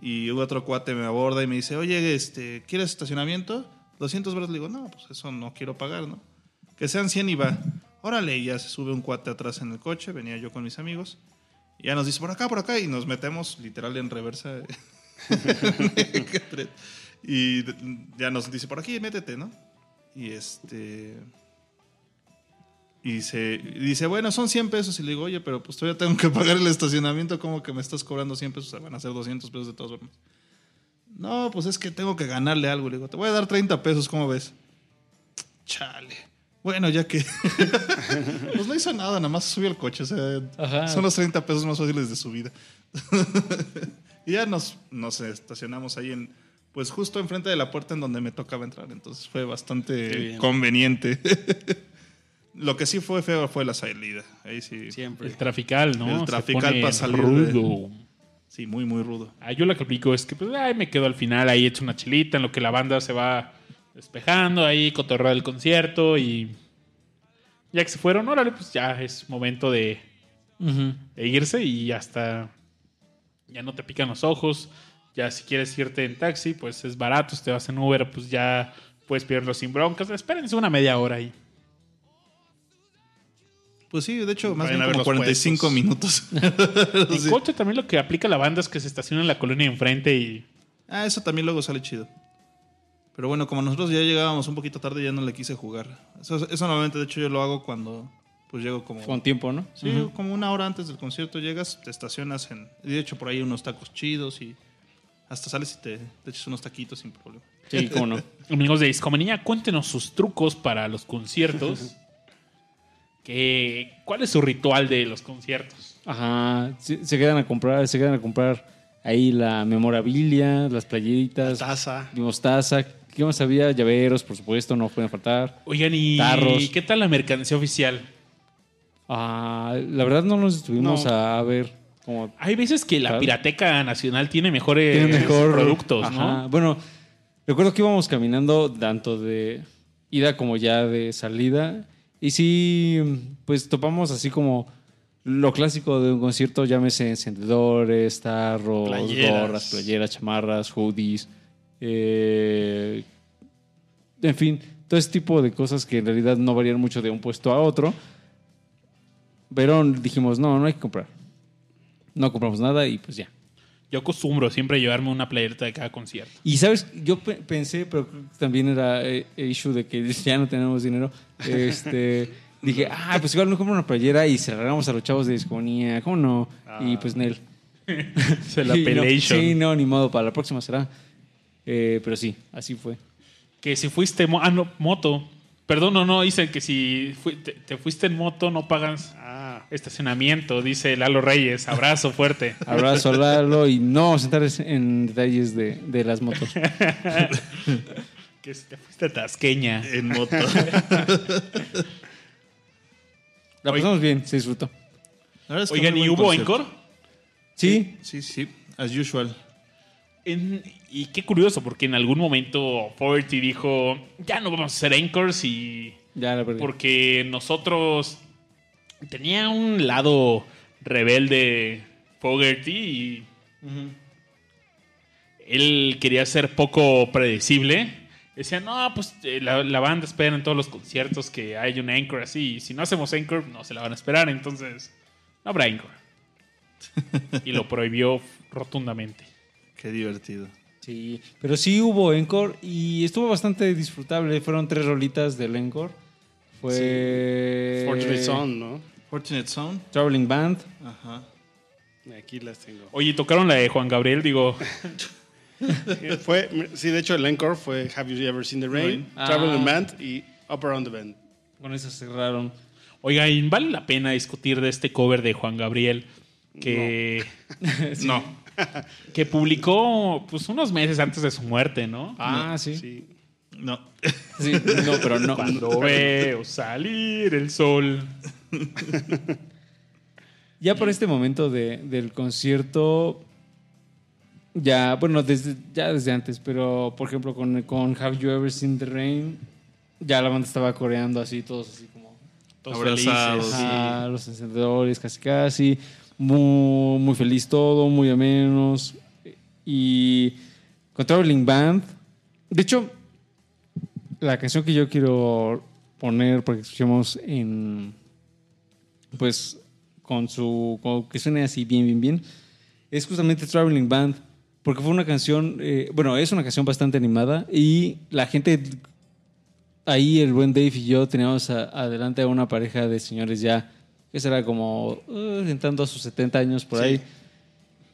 Y otro cuate me aborda y me dice, oye, este, ¿quieres estacionamiento? 200 dólares. Le digo, no, pues eso no quiero pagar, ¿no? Que sean 100 y va. Órale, ya se sube un cuate atrás en el coche, venía yo con mis amigos. Y ya nos dice, por acá, por acá, y nos metemos literal en reversa. y ya nos dice, por aquí, métete, ¿no? Y este. Y se, y dice, bueno, son 100 pesos. Y le digo, oye, pero pues todavía tengo que pagar el estacionamiento. ¿Cómo que me estás cobrando 100 pesos? O sea, van a ser 200 pesos de todas formas. No, pues es que tengo que ganarle algo. Le digo, te voy a dar 30 pesos, ¿cómo ves? Chale. Bueno, ya que. pues no hizo nada, nada más subió el coche. O sea, Ajá. son los 30 pesos más fáciles de su vida. y ya nos, nos estacionamos ahí en. Pues justo enfrente de la puerta en donde me tocaba entrar. Entonces fue bastante conveniente. Lo que sí fue feo fue la salida. Ahí sí. Siempre. El trafical, ¿no? El trafical pone pa' salir de- rudo. Sí, muy, muy rudo. Ah, yo lo que aplico es que pues, ay, me quedo al final ahí hecho una chelita en lo que la banda se va despejando, ahí cotorrea el concierto y ya que se fueron, órale, pues ya es momento de irse y hasta ya no te pican los ojos. Ya si quieres irte en taxi, pues es barato. Si te vas en Uber, pues ya puedes pedirlo sin broncas. Espérense una media hora ahí. Pues sí, de hecho, más bien como los 45 puestos. minutos. En coche también lo que aplica la banda es que se estaciona en la colonia enfrente y Ah, eso también luego sale chido. Pero bueno, como nosotros ya llegábamos un poquito tarde, ya no le quise jugar. Eso, eso normalmente, de hecho, yo lo hago cuando pues llego como... Con tiempo, ¿no? Sí, como una hora antes del concierto llegas, te estacionas en... De hecho, por ahí unos tacos chidos y hasta sales y te, te echas unos taquitos sin problema. Sí, cómo no. Amigos de Discomanía, cuéntenos sus trucos para los conciertos. ¿Qué, ¿Cuál es su ritual de los conciertos? Ajá, se, se quedan a comprar, se quedan a comprar ahí la memorabilia, las playeritas, Taza. vimos taza, ¿qué más había? Llaveros, por supuesto, no pueden faltar. Oigan, ¿y Tarros. qué tal la mercancía oficial? Ah, la verdad no nos estuvimos No. a ver como Hay veces que la. Pirateca Nacional tiene mejores tiene mejor productos, Ajá. ¿no? Bueno, recuerdo que íbamos caminando tanto de ida como ya de salida y sí, pues topamos así como lo clásico de un concierto, llámese encendedores, tarros, Playeras. gorras, playeras, chamarras, hoodies, eh, en fin, todo ese tipo de cosas que en realidad no varían mucho de un puesto a otro. Pero dijimos, no, no hay que comprar. No compramos nada y pues ya. Yo acostumbro siempre llevarme una playerita de cada concierto. Y sabes, yo pe- pensé, pero creo que también era eh, issue de que ya no tenemos dinero. Este, dije, ah, pues igual me compro una playera y se la regalamos a los chavos de discomanía. ¿Cómo no? Y pues Nel. Se la no, pelation. sí, no, ni modo, para la próxima será. Eh, pero sí, así fue. Que si fuiste mo- ah, no, moto. Perdón, no, no, dicen que si te, te fuiste en moto no pagas Ah, estacionamiento, dice Lalo Reyes. Abrazo fuerte. Abrazo, Lalo, y no vamos a entrar en detalles de, de las motos. que si te fuiste a Tasqueña. En moto. La pasamos bien, se disfrutó. Es que Oigan, ¿y hubo concierto. encore? Sí, Sí, sí, as usual. En- y qué curioso, porque en algún momento Fogerty dijo, ya no vamos a hacer encores y... ya la perdí. Porque nosotros... Tenía un lado rebelde Fogerty y... Él quería ser poco predecible. Decía, no, pues eh, la, la banda espera en todos los conciertos que hay un encore así. Y si no hacemos encore, no se la van a esperar. Entonces, no habrá encore. y lo prohibió rotundamente. Qué divertido. Sí, pero sí hubo encore y estuvo bastante disfrutable. Fueron tres rolitas del encore. Fue Fortunate Son, ¿no? Fortunate Zone. Traveling Band. Ajá. Aquí las tengo. Oye, tocaron la de Juan Gabriel, digo, Fue, sí, de hecho, el encore fue Have You Ever Seen the Rain, Ah. Traveling Band y Up Around the Bend. Con eso cerraron. oiga, ¿y ¿vale la pena discutir de este cover de Juan Gabriel que no, que publicó pues unos meses antes de su muerte, ¿no? Ah, sí. Sí. No. Sí, no, pero no. Cuando veo salir el sol. Ya por este momento de- del concierto, ya, bueno, desde, ya desde antes, pero por ejemplo con, con Have You Ever Seen the Rain, ya la banda estaba coreando así, todos así como Todos Abrazados. felices. a los encendedores, casi casi, muy, muy feliz todo, muy amenos. Y con Traveling Band, de hecho, la canción que yo quiero poner, porque escuchamos en, pues, con su, con que suene así bien, bien, bien, es justamente Traveling Band, porque fue una canción, eh, bueno, es una canción bastante animada y la gente ahí el buen Dave y yo teníamos a- adelante a una pareja de señores ya, que será como uh, entrando a sus 70 años por ahí.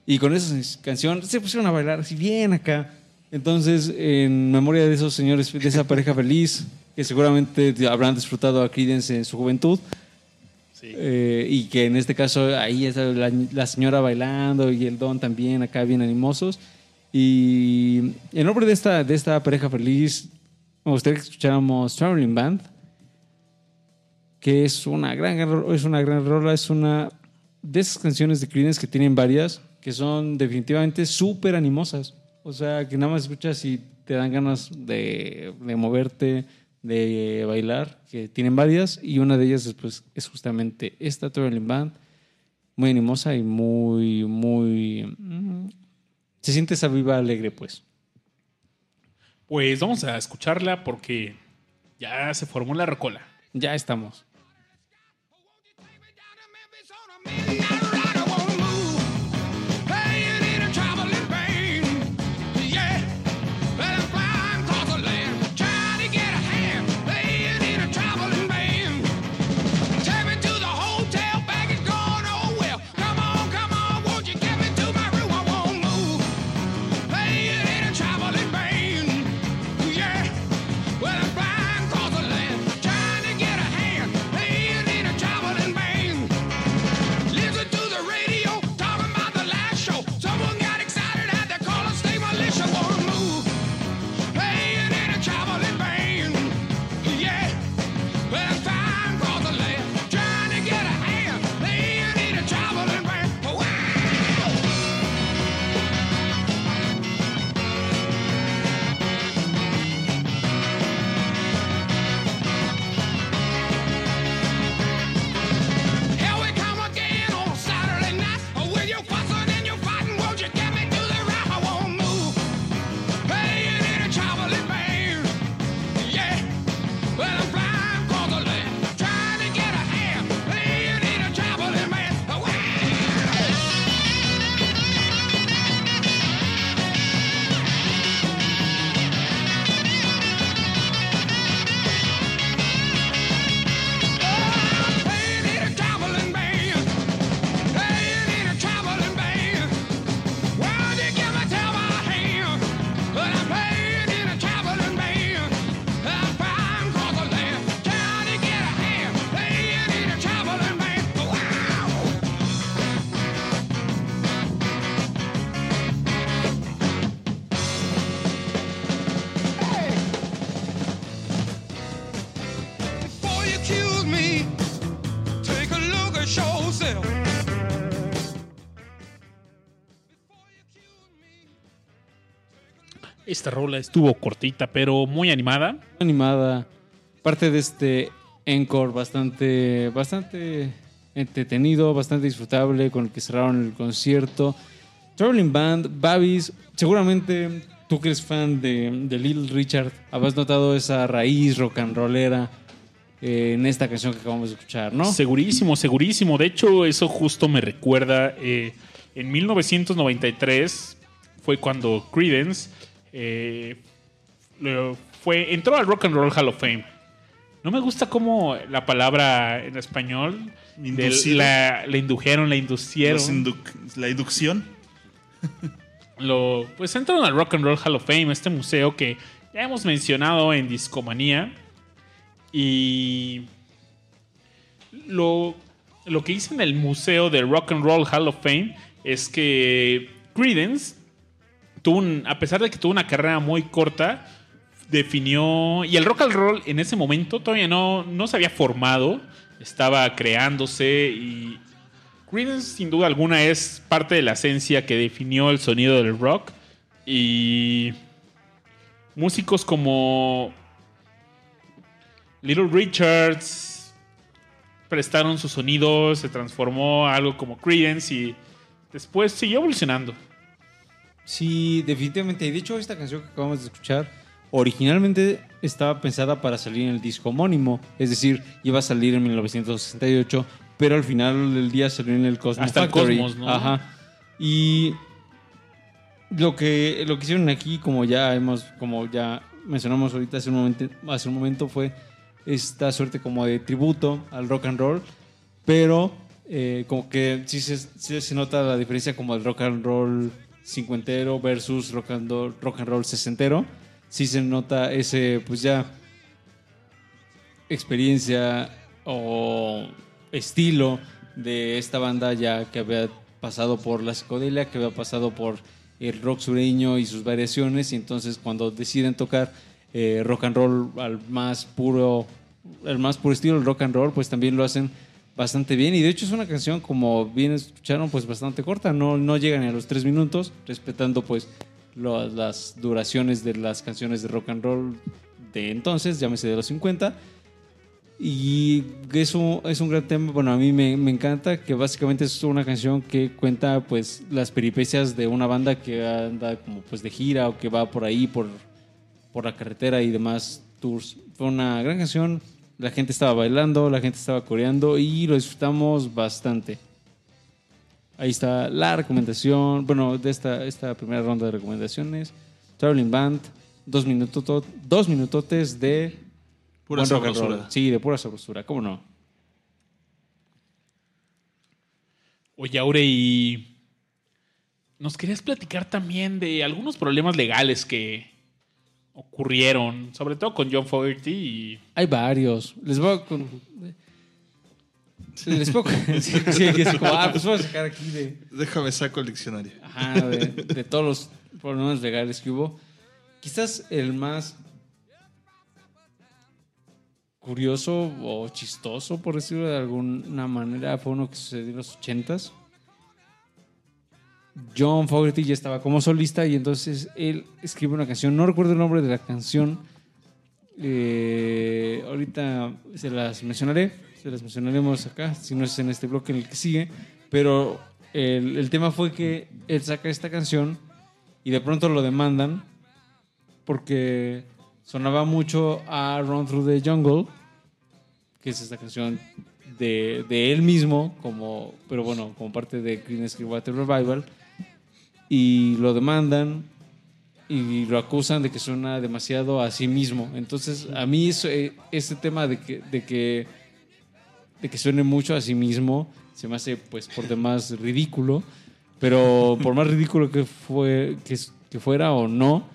Y con esa canción se pusieron a bailar así bien acá. Entonces, en memoria de esos señores, de esa pareja feliz, que seguramente habrán disfrutado a Creedence en su juventud, Sí. eh, y que en este caso ahí está la, la señora bailando y el don también acá bien animosos. Y en nombre de esta, de esta pareja feliz, me gustaría que escucháramos Traveling Band, que es una gran, es una gran rola, es una de esas canciones de Creedence que tienen varias, que son definitivamente súper animosas. O sea, que nada más escuchas y te dan ganas de, de moverte, de bailar, que tienen varias, y una de ellas es, pues, es justamente esta Traveling Band, muy animosa y muy, muy... mm, se siente esa viva alegre, pues. Pues vamos a escucharla porque ya se formó la recola. Ya estamos. Esta rola estuvo cortita, pero muy animada. animada. Parte de este encore bastante, bastante entretenido, bastante disfrutable, con el que cerraron el concierto. Traveling Band, Babis, seguramente tú que eres fan de, de Little Richard, habrás notado esa raíz rock and rollera eh, en esta canción que acabamos de escuchar, ¿no? Segurísimo, segurísimo. De hecho, eso justo me recuerda. eh, en 1993 fue cuando Credence eh, fue, entró al Rock and Roll Hall of Fame. No me gusta cómo la palabra en español de- la, la indujeron, la inducieron. La inducción. lo, pues entraron al Rock and Roll Hall of Fame, este museo que ya hemos mencionado en Discomanía. Y lo, lo que hice en el museo del Rock and Roll Hall of Fame es que Credence, tuvo a pesar de que tuvo una carrera muy corta, definió. Y el rock and roll en ese momento todavía no, no se había formado, estaba creándose y Creedence sin duda alguna es parte de la esencia que definió el sonido del rock y músicos como Little Richards prestaron su sonido, se transformó a algo como Creedence y después siguió evolucionando. Sí, definitivamente. Y de hecho, esta canción que acabamos de escuchar originalmente estaba pensada para salir en el disco homónimo. Es decir, iba a salir en 1968, pero al final del día salió en el Cosmos Hasta el. Cosmos, ¿no? Ajá. Y lo que, lo que hicieron aquí, como ya hemos, como ya mencionamos ahorita hace un momento, hace un momento fue esta suerte como de tributo al rock and roll, pero eh, como que sí se, sí se nota la diferencia como el rock and roll cincuentero versus rock and rock and roll sesentero. Sí se nota ese, pues ya, experiencia o estilo de esta banda ya que había pasado por la psicodelia, que había pasado por el rock sureño y sus variaciones, y entonces cuando deciden tocar eh, rock and roll al más puro, el más puro estilo, el rock and roll, pues también lo hacen bastante bien. Y de hecho es una canción, como bien escucharon, pues bastante corta, no, no llega ni a los tres minutos, respetando pues lo- las duraciones de las canciones de rock and roll de entonces, llámese de los 50. Y es un, es un gran tema, bueno, a mí me, me encanta que básicamente es una canción que cuenta pues las peripecias de una banda que anda como pues de gira o que va por ahí, por, por la carretera y demás tours. Fue una gran canción, la gente estaba bailando, la gente estaba coreando y lo disfrutamos bastante. Ahí está la recomendación, bueno, de esta, esta primera ronda de recomendaciones. Traveling Band, dos, minutoto- dos minutotes de Pura sabrosura. Sí, de pura sabrosura, ¿cómo no? Oye, Aure, y nos querías platicar también de algunos problemas legales que ocurrieron, sobre todo con John Fogerty y Hay varios. Les voy a... con- Les puedo... sí, sí, que es como, ah, pues voy a sacar aquí de... Déjame saco el diccionario. Ajá, de, de todos los problemas legales que hubo. Quizás el más curioso o chistoso, por decirlo de alguna manera, fue uno que sucedió en los ochentas. John Fogerty ya estaba como solista y entonces él escribe una canción, no recuerdo el nombre de la canción, eh, ahorita se las mencionaré, se las mencionaremos acá, si no es en este bloque en el que sigue, pero el, tema fue que él saca esta canción y de pronto lo demandan porque sonaba mucho a Run Through the Jungle, que es esta canción de, él mismo, como, pero bueno, como parte de Creedence Clearwater Revival, y lo demandan y lo acusan de que suena demasiado a sí mismo. Entonces, a mí eso, eh, tema de que, de que de que suene mucho a sí mismo se me hace pues por demás ridículo, pero por más ridículo que fue que, que fuera o no,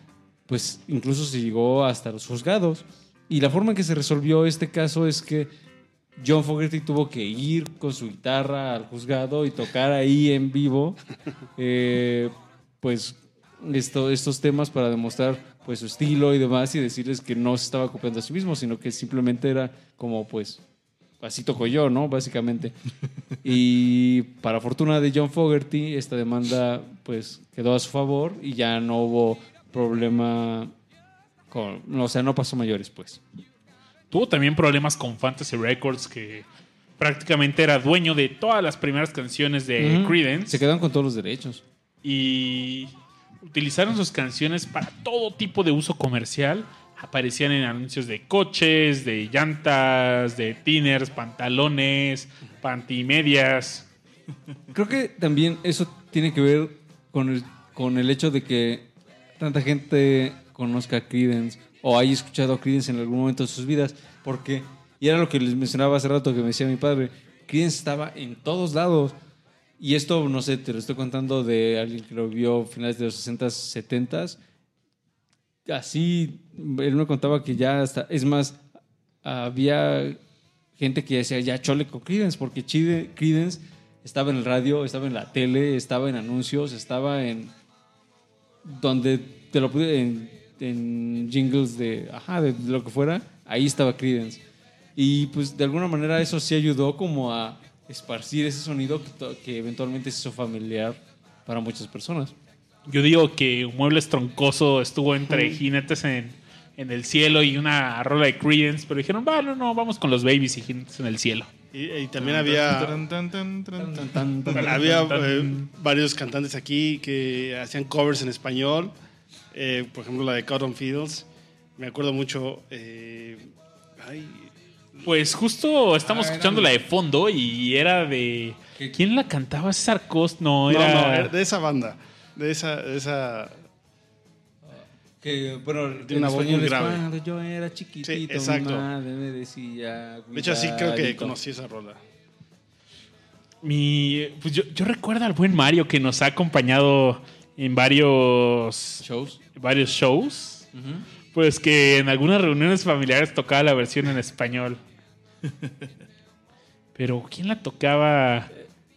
pues incluso se llegó hasta los juzgados. Y la forma en que se resolvió este caso es que John Fogerty tuvo que ir con su guitarra al juzgado y tocar ahí en vivo, eh, pues esto, estos temas para demostrar pues su estilo y demás y decirles que no se estaba copiando a sí mismo, sino que simplemente era como pues así toco yo, ¿no? Básicamente. Y para fortuna de John Fogerty, esta demanda pues quedó a su favor y ya no hubo problema con, o sea, no pasó mayores, pues. Tuvo también problemas con Fantasy Records, que prácticamente era dueño de todas las primeras canciones de Ujú. Creedence. Se quedaron con todos los derechos. Y utilizaron sus canciones para todo tipo de uso comercial. Aparecían en anuncios de coches, de llantas, de tinners, pantalones, pantimedias. Creo que también eso tiene que ver con el, con el hecho de que tanta gente conozca a Creedence o haya escuchado a Creedence en algún momento de sus vidas, porque, y era lo que les mencionaba hace rato que me decía mi padre, Creedence estaba en todos lados. Y esto, no sé, te lo estoy contando de alguien que lo vio finales de los 60s, 70s. Así, él me contaba que ya hasta, es más, había gente que decía ya chole con Creedence, porque Creedence estaba en el radio, estaba en la tele, estaba en anuncios, estaba en donde te lo pude en, en jingles de ajá, de lo que fuera, ahí estaba Creedence. Y pues de alguna manera eso sí ayudó como a esparcir ese sonido que, que eventualmente se hizo familiar para muchas personas. Yo digo que Muebles Troncoso estuvo entre jinetes en, en el cielo y una rola de Creedence, pero dijeron, va, no, no, vamos con los babies y jinetes en el cielo. Y, y también había, había eh, varios cantantes aquí que hacían covers en español. Eh, por ejemplo, la de Cotton Fields. Me acuerdo mucho. eh, ay, Pues justo estamos Ah, escuchando la de fondo y era de... ¿Qué? ¿Quién la cantaba? César Cost, no, no, era... no, era de esa banda. De esa. De esa Que, bueno, en una voz muy grave. cuando yo era chiquitito, Sí, mi exacto. madre me decía... de hecho, así creo que conocí esa rola. Mi, pues yo, yo recuerdo al buen Mario que nos ha acompañado en varios, Shows. varios shows. Pues que en algunas reuniones familiares tocaba la versión en español. Pero ¿quién la tocaba?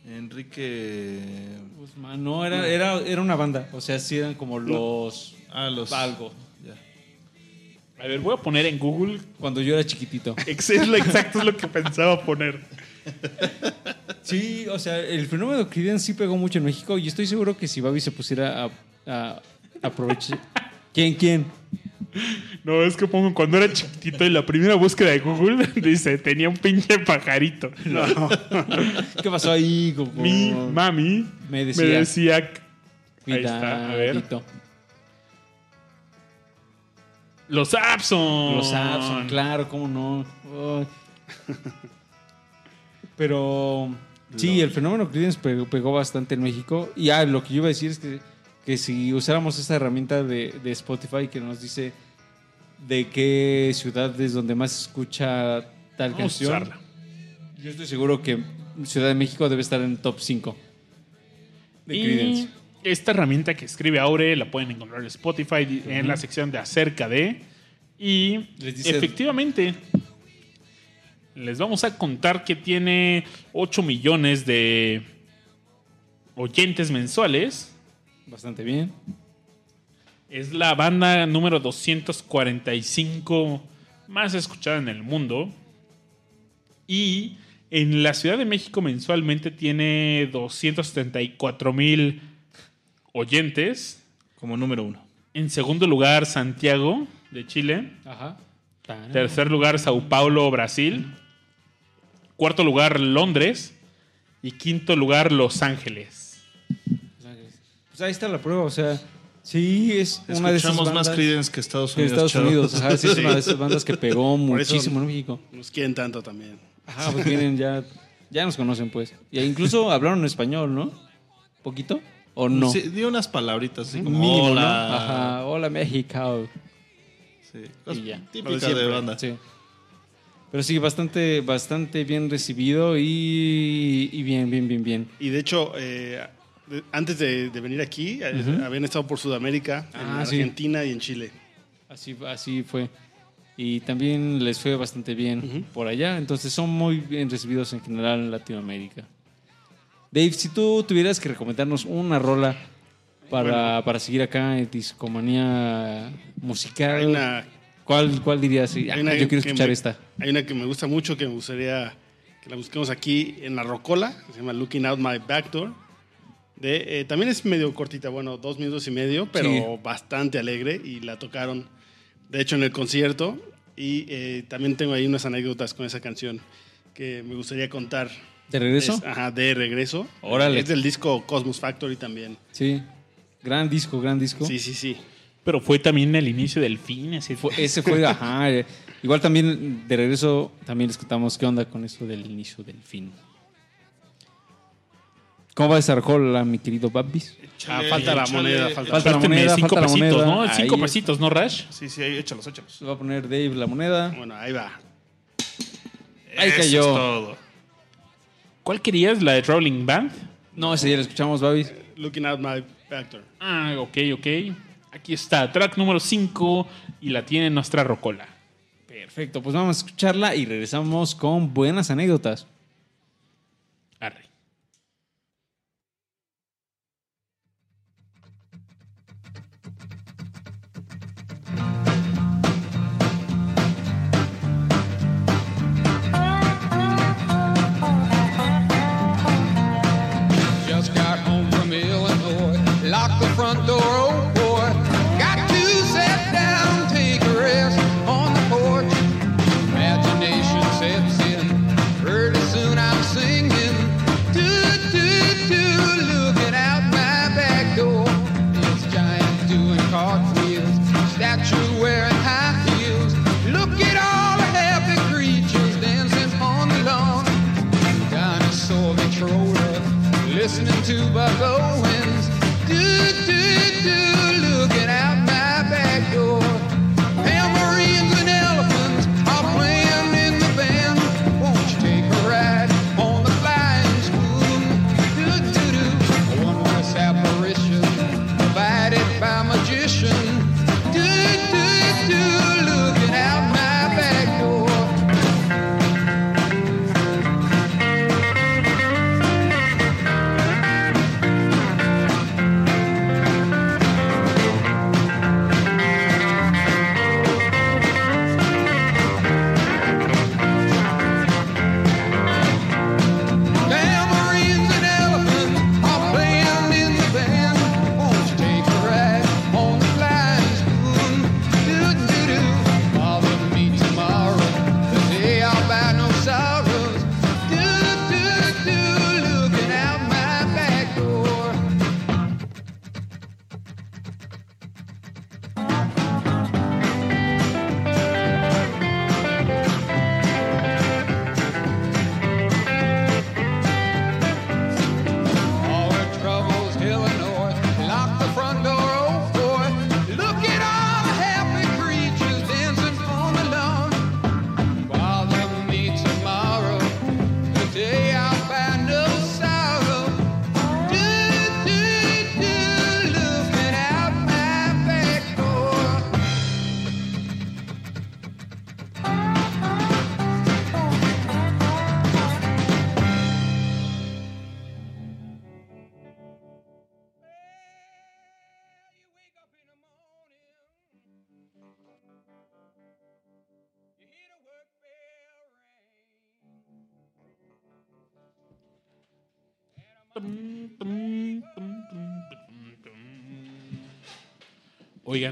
Enrique. Guzmán, no, era, era, era una banda. O sea, sí eran como los... Ah, los. Algo. Ya. A ver, voy a poner en Google. Cuando yo era chiquitito. Es lo exacto es lo que pensaba poner. Sí, o sea, el fenómeno Creedence sí pegó mucho en México y estoy seguro que si Babi se pusiera a, a aprovechar... ¿Quién, quién? No, es que pongo cuando era chiquitito y la primera búsqueda de Google dice tenía un pinche pajarito. ¿Qué pasó ahí? Gogo? Mi mami Me me decía, Ahí está, a ver. cuidadito. los Abson. Los Abson, claro, cómo no. Pero sí, el fenómeno Creedence pegó bastante en México. Y ah, lo que yo iba a decir es que, que si usáramos esta herramienta de, de Spotify que nos dice de qué ciudad es donde más se escucha tal Vamos a canción, usarla. yo estoy seguro que Ciudad de México debe estar en el top 5 de. Y esta herramienta que escribe Aure la pueden encontrar en Spotify en la sección de acerca de. Y Les dice- efectivamente, les vamos a contar que tiene 8 millones de oyentes mensuales. Bastante bien. Es la banda número 245 más escuchada en el mundo. Y en la Ciudad de México mensualmente tiene 274 mil oyentes. Como número uno. En segundo lugar, Santiago, de Chile. Ajá. Tercer lugar, Sao Paulo, Brasil. Cuarto lugar, Londres. Y quinto lugar, Los Ángeles. Pues ahí está la prueba, o sea, sí es una de esas Escuchamos bandas más Creedence que Estados que Unidos. Estados chavo. Unidos. Ajá, sí es una de esas bandas que pegó muchísimo en México. Nos quieren tanto también. Ajá, pues tienen ya, ya nos conocen pues. Y incluso hablaron español, ¿no? ¿Poquito? ¿O no? Sí, di unas palabritas así como Mínimo, ¿no? hola. Ajá, hola México. Sí, Y ya. Lo de banda. Sí. Pero sí, bastante, bastante bien recibido y, y bien, bien, bien, bien. Y de hecho, eh, antes de, de venir aquí, eh, habían estado por Sudamérica, en Ah, sí. Argentina y en Chile. Así, así fue. Y también les fue bastante bien por allá. Entonces son muy bien recibidos en general en Latinoamérica. Dave, si tú tuvieras que recomendarnos una rola para, para seguir acá en Discomanía Musical, Hay una, ¿cuál, ¿cuál dirías? Ah, hay una yo quiero escuchar me- esta. Hay una que me gusta mucho, que me gustaría que la busquemos aquí en la Rocola, que se llama Looking Out My Back Door, De, eh, también es medio cortita, bueno, dos minutos y medio, pero Sí. bastante alegre y la tocaron, de hecho, en el concierto. Y eh, también tengo ahí unas anécdotas con esa canción que me gustaría contar. ¿De regreso? Es- ajá, de regreso. Órale. Es del disco Cosmos Factory también. Sí. Gran disco, gran disco. Sí, sí, sí. Pero fue también el inicio del fin. Ese Fue- ese fue, ajá. eh, Igual también de regreso, también les contamos qué onda con eso del inicio del fin. ¿Cómo va esa rola, mi querido Babis? Ah, falta la moneda, falta- Falta la moneda, cinco falta la pesitos, moneda. ¿no? Cinco Ahí. pesitos, ¿no, Rash? Sí, sí, ahí, échalos, échalos. Se va a poner Dave la moneda. Bueno, ahí va. Ahí Eso cayó. es todo. ¿Cuál querías? ¿La de Rolling Band? No, ese ya lo escuchamos, Babis. Looking Out My Factor. Ah, ok, ok. Aquí está, track número 5 y la tiene nuestra rocola. Perfecto, pues vamos a escucharla y regresamos con buenas anécdotas.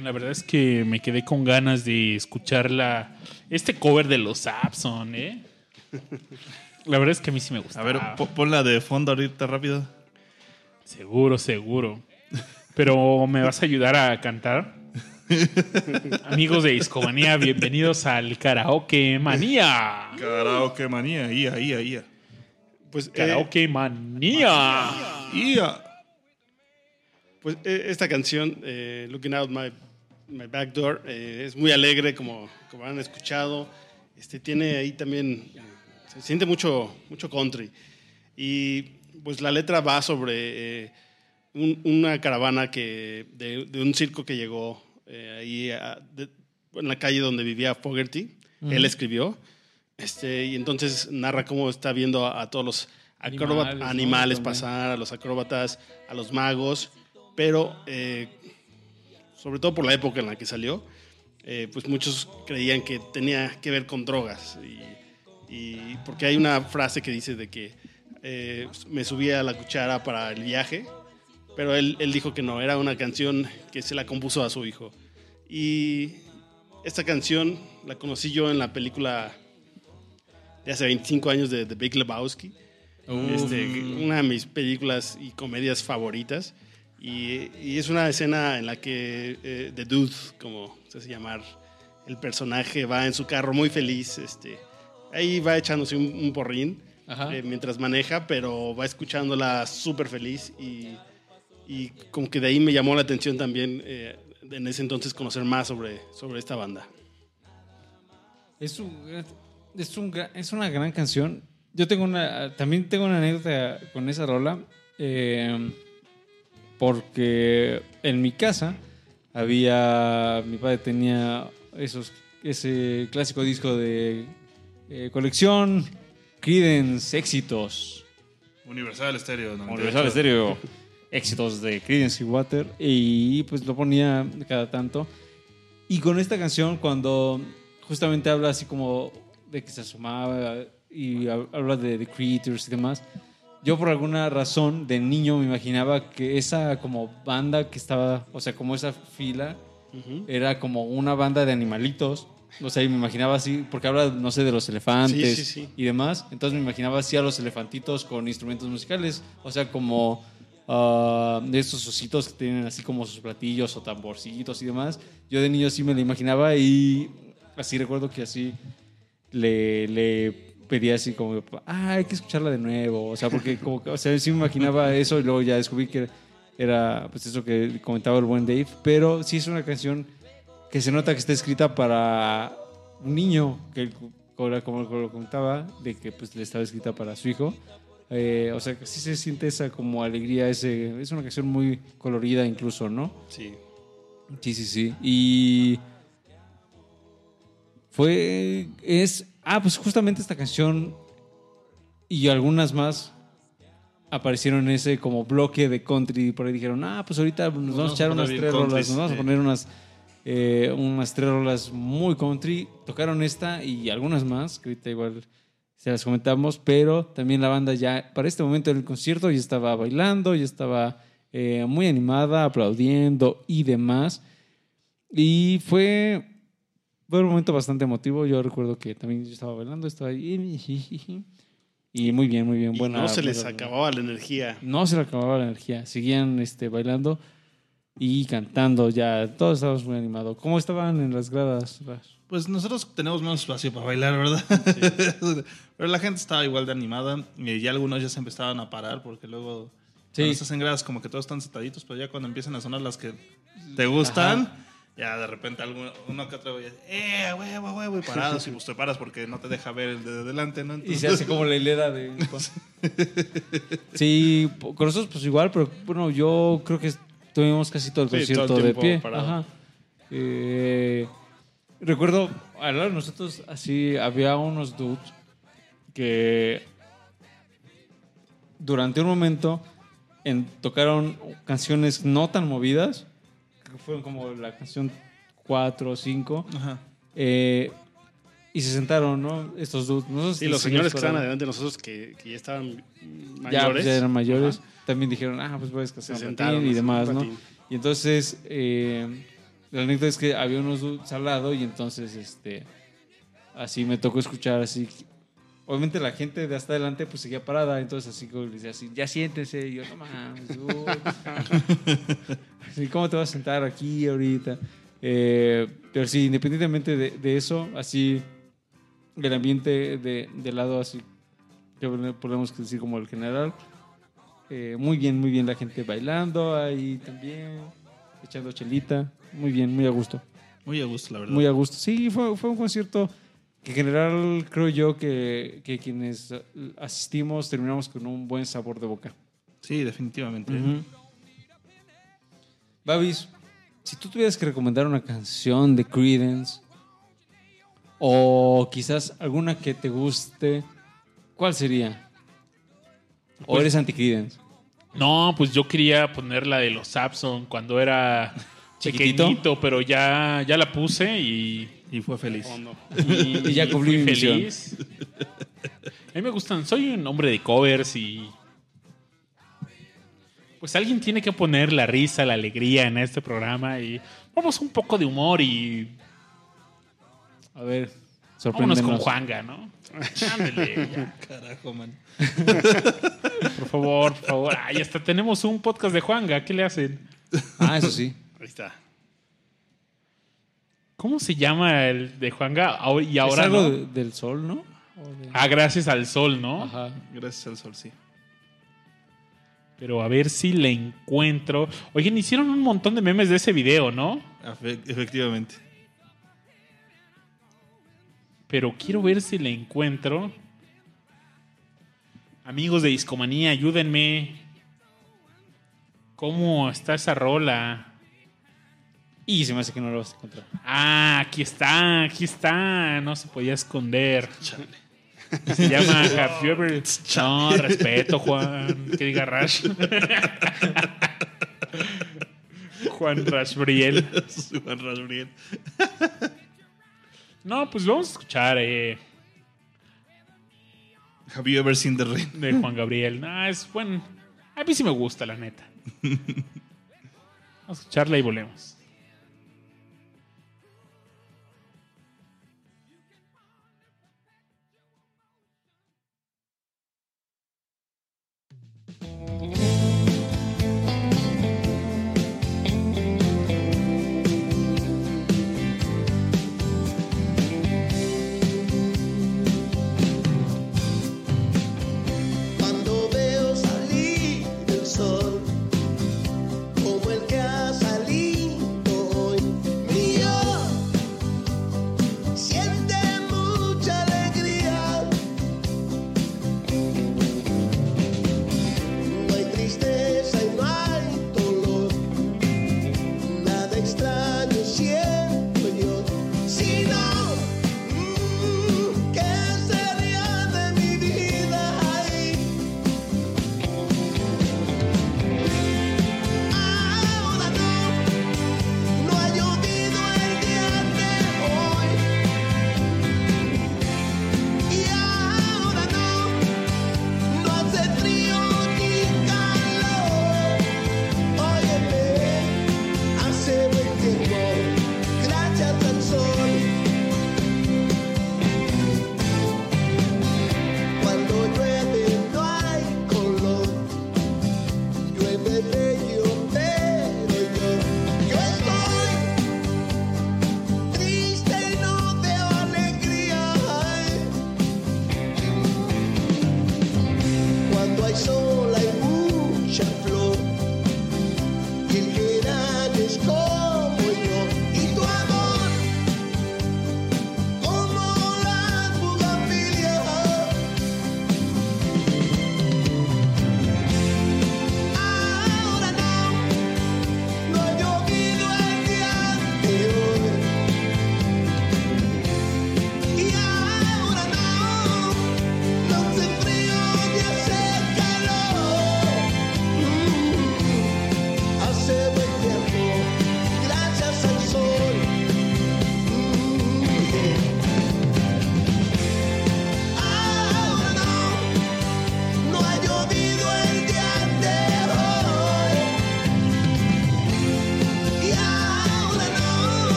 Oigan, la verdad es que me quedé con ganas de escuchar la, este cover de los Sapson, ¿eh? La verdad es que a mí sí me gusta. A ver, po- ponla de fondo ahorita rápido. Seguro, seguro. Pero ¿me vas a ayudar a cantar? Amigos de Discomanía, bienvenidos al Karaoke Manía. Karaoke manía, ia, ia, ia. Pues, eh, Karaoke Manía. Ia. Pues eh, esta canción, eh, Looking Out My, My Back Door, eh, es muy alegre, como, como han escuchado. Este, tiene ahí también, eh, se siente mucho, mucho country. Y pues la letra va sobre eh, un- una caravana que, de, de un circo que llegó eh, ahí a- de- en la calle donde vivía Fogerty. Él escribió. Este, y entonces narra cómo está viendo a, a todos los acróbatas, Animales, ¿no? animales También. pasar, a los acróbatas, a los magos, pero eh, sobre todo por la época en la que salió, eh, pues muchos creían que tenía que ver con drogas. Y, y porque hay una frase que dice de que eh, me subía la cuchara para el viaje, pero él, él dijo que no, era una canción que se la compuso a su hijo. Y esta canción la conocí yo en la película de hace 25 años de The Big Lebowski. Este, una de mis películas y comedias favoritas. Y, y es una escena en la que eh, The Dude, como se hace llamar, el personaje va en su carro muy feliz. Este, ahí va echándose un, un porrín eh, mientras maneja, pero va escuchándola súper feliz. Y, y como que de ahí me llamó la atención también eh, en ese entonces conocer más sobre, sobre esta banda. Es, un, es, un es una gran canción. Yo tengo una, también tengo una anécdota con esa rola. eh, porque en mi casa había, mi padre tenía esos, ese clásico disco de eh, colección Creedence éxitos. Universal Stereo. 98. Universal Stereo. Éxitos de Creedence Water. Y pues lo ponía cada tanto. Y con esta canción, cuando justamente habla así como de que se asomaba y ha- habla de The Creators y demás, yo por alguna razón de niño me imaginaba que esa como banda que estaba, o sea, como esa fila, era como una banda de animalitos. O sea, y me imaginaba así, porque habla, no sé, de los elefantes Sí, sí, sí. y demás. Entonces me imaginaba así a los elefantitos con instrumentos musicales. O sea, como ah, de estos ositos que tienen así como sus platillos o tamborcitos y demás. Yo de niño sí me lo imaginaba y así recuerdo que así le, le pedía así como, ah, hay que escucharla de nuevo. O sea, porque como, o sea, sí me imaginaba eso y luego ya descubrí que era pues eso que comentaba el buen Dave. Pero sí es una canción que se nota que está escrita para un niño, que como, como lo comentaba, de que pues le estaba escrita para su hijo. Eh, o sea, que sí se siente esa como alegría, ese, es una canción muy colorida incluso, ¿no? Sí. Sí, sí, sí. Y fue, es, ah, pues justamente esta canción y algunas más aparecieron en ese como bloque de country y por ahí dijeron, ah, pues ahorita nos vamos a echar unas tres country, rolas, nos vamos a poner unas, eh, unas tres rolas muy country. Tocaron esta y algunas más, que ahorita igual se las comentamos, pero también la banda ya, para este momento del concierto, ya estaba bailando, ya estaba eh, muy animada, aplaudiendo y demás. Y fue, fue un momento bastante emotivo. Yo recuerdo que también yo estaba bailando, estaba ahí. Y muy bien, muy bien. Y Buena, no se les buena- acababa la energía. No se le acababa la energía. Seguían este, bailando y cantando ya. Todos estábamos muy animados. ¿Cómo estaban en las gradas? Pues nosotros tenemos menos espacio para bailar, ¿verdad? Pero la gente estaba igual de animada y ya algunos ya se empezaban a parar porque luego Sí. cuando estás en gradas como que todos están sentaditos, pero ya cuando empiezan a sonar las que te gustan, ya de repente alguno, uno que otro ¡eh, huevo, huevo! Y parados y pues te paras porque no te deja ver el de adelante, ¿no? Y se hace como la hilera de... Sí, con nosotros pues igual, pero bueno, yo creo que tuvimos casi todo el Sí, concierto todo el de pie. parado. Ajá. Eh, recuerdo, al lado de nosotros, así, había unos dudes que durante un momento en- tocaron canciones no tan movidas, que fueron como la canción 4 o 5, Ajá. eh, y se sentaron, ¿no? Estos dudes. Nosotros Sí, los señores que estaban adelante de nosotros que, que ya estaban Ya, mayores. pues, ya eran mayores. Ajá. También dijeron, ah, pues puedes Se casar sentaron y demás, ¿no? Y entonces, eh, la anécdota es que había unos dudes al lado y entonces, este, así me tocó escuchar así. Obviamente la gente de hasta adelante pues seguía parada, entonces así como les decía así, ya siéntense. Y yo, no mames, dude". Así, ¿Cómo te vas a sentar aquí ahorita? Eh, pero sí, independientemente de, de eso, así, el ambiente de, de lado así, que podemos decir como el general, eh, muy bien, muy bien la gente bailando ahí también, echando chelita, muy bien, muy a gusto, Muy a gusto, la verdad. muy a gusto. Sí, fue, fue un concierto que en general creo yo que, que quienes asistimos terminamos con un buen sabor de boca. Sí, definitivamente. Ujú. Babis, si tú tuvieras que recomendar una canción de Creedence o quizás alguna que te guste, ¿cuál sería? ¿O Pues- eres anti-Creedence? No, pues yo quería poner la de los Sapson cuando era chiquitito, pero ya, ya la puse y, Y fue feliz. Fondo. y, Y ya cumplí mi misión. feliz. A mí me gustan, soy un hombre de covers y pues alguien tiene que poner la risa, la alegría en este programa y vamos un poco de humor y A ver, vámonos sorpréndenos. con Juanga, ¿no? Ándale, ya. Carajo, man. Por favor, por favor. Ay, hasta tenemos un podcast de Juanga. ¿Qué le hacen? Ah, eso sí. Ahí está. ¿Cómo se llama el de Juanga? Y ahora es algo no? de- del sol, ¿no? De- Ah, gracias al sol, ¿no? Ajá. Gracias al sol, sí. Pero a ver si le encuentro. Oigan, hicieron un montón de memes de ese video, ¿no? Efe- efectivamente. Pero quiero ver si le encuentro. Amigos de Discomanía, ayúdenme. ¿Cómo está esa rola? Y se me hace que no lo vas a encontrar. Ah, aquí está, aquí está. No se podía esconder. Se llama Have you ever- No, respeto, Juan. Que diga Rash. Juan Rash Briel. Juan Rasbriel. No, pues vamos a escuchar eh, Have you ever seen the rain? de Juan Gabriel. No, es bueno. A mí sí me gusta, la neta. Vamos a escucharla y volvemos. Mm-hmm.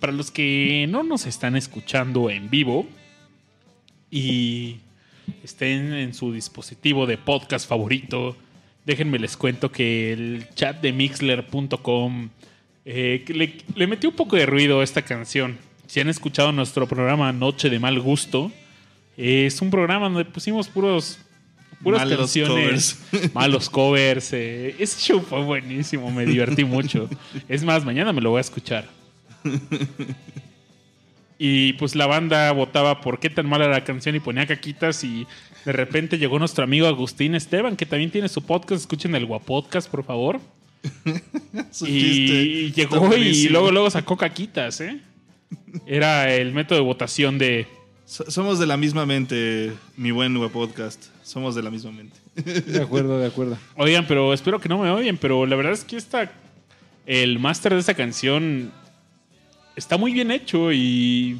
Para los que no nos están escuchando en vivo y estén en su dispositivo de podcast favorito, déjenme les cuento que el chat de mixler.com eh, le, le metió un poco de ruido a esta canción. Si han escuchado nuestro programa Noche de Mal Gusto, es un programa donde pusimos puros puras Malos canciones, covers. malos covers. eh, ese show fue buenísimo, me divertí mucho. Es más, mañana me lo voy a escuchar. Y pues la banda votaba por qué tan mala era la canción y ponía caquitas y de repente llegó nuestro amigo Agustín Esteban, que también tiene su podcast. Escuchen el Guapodcast, por favor. Y llegó y luego, luego sacó caquitas, ¿eh? Era el método de votación de... So- Somos de la misma mente, mi buen web podcast. Somos de la misma mente. De acuerdo, de acuerdo. Oigan, pero espero que no me odien, pero la verdad es que esta, el máster de esta canción está muy bien hecho y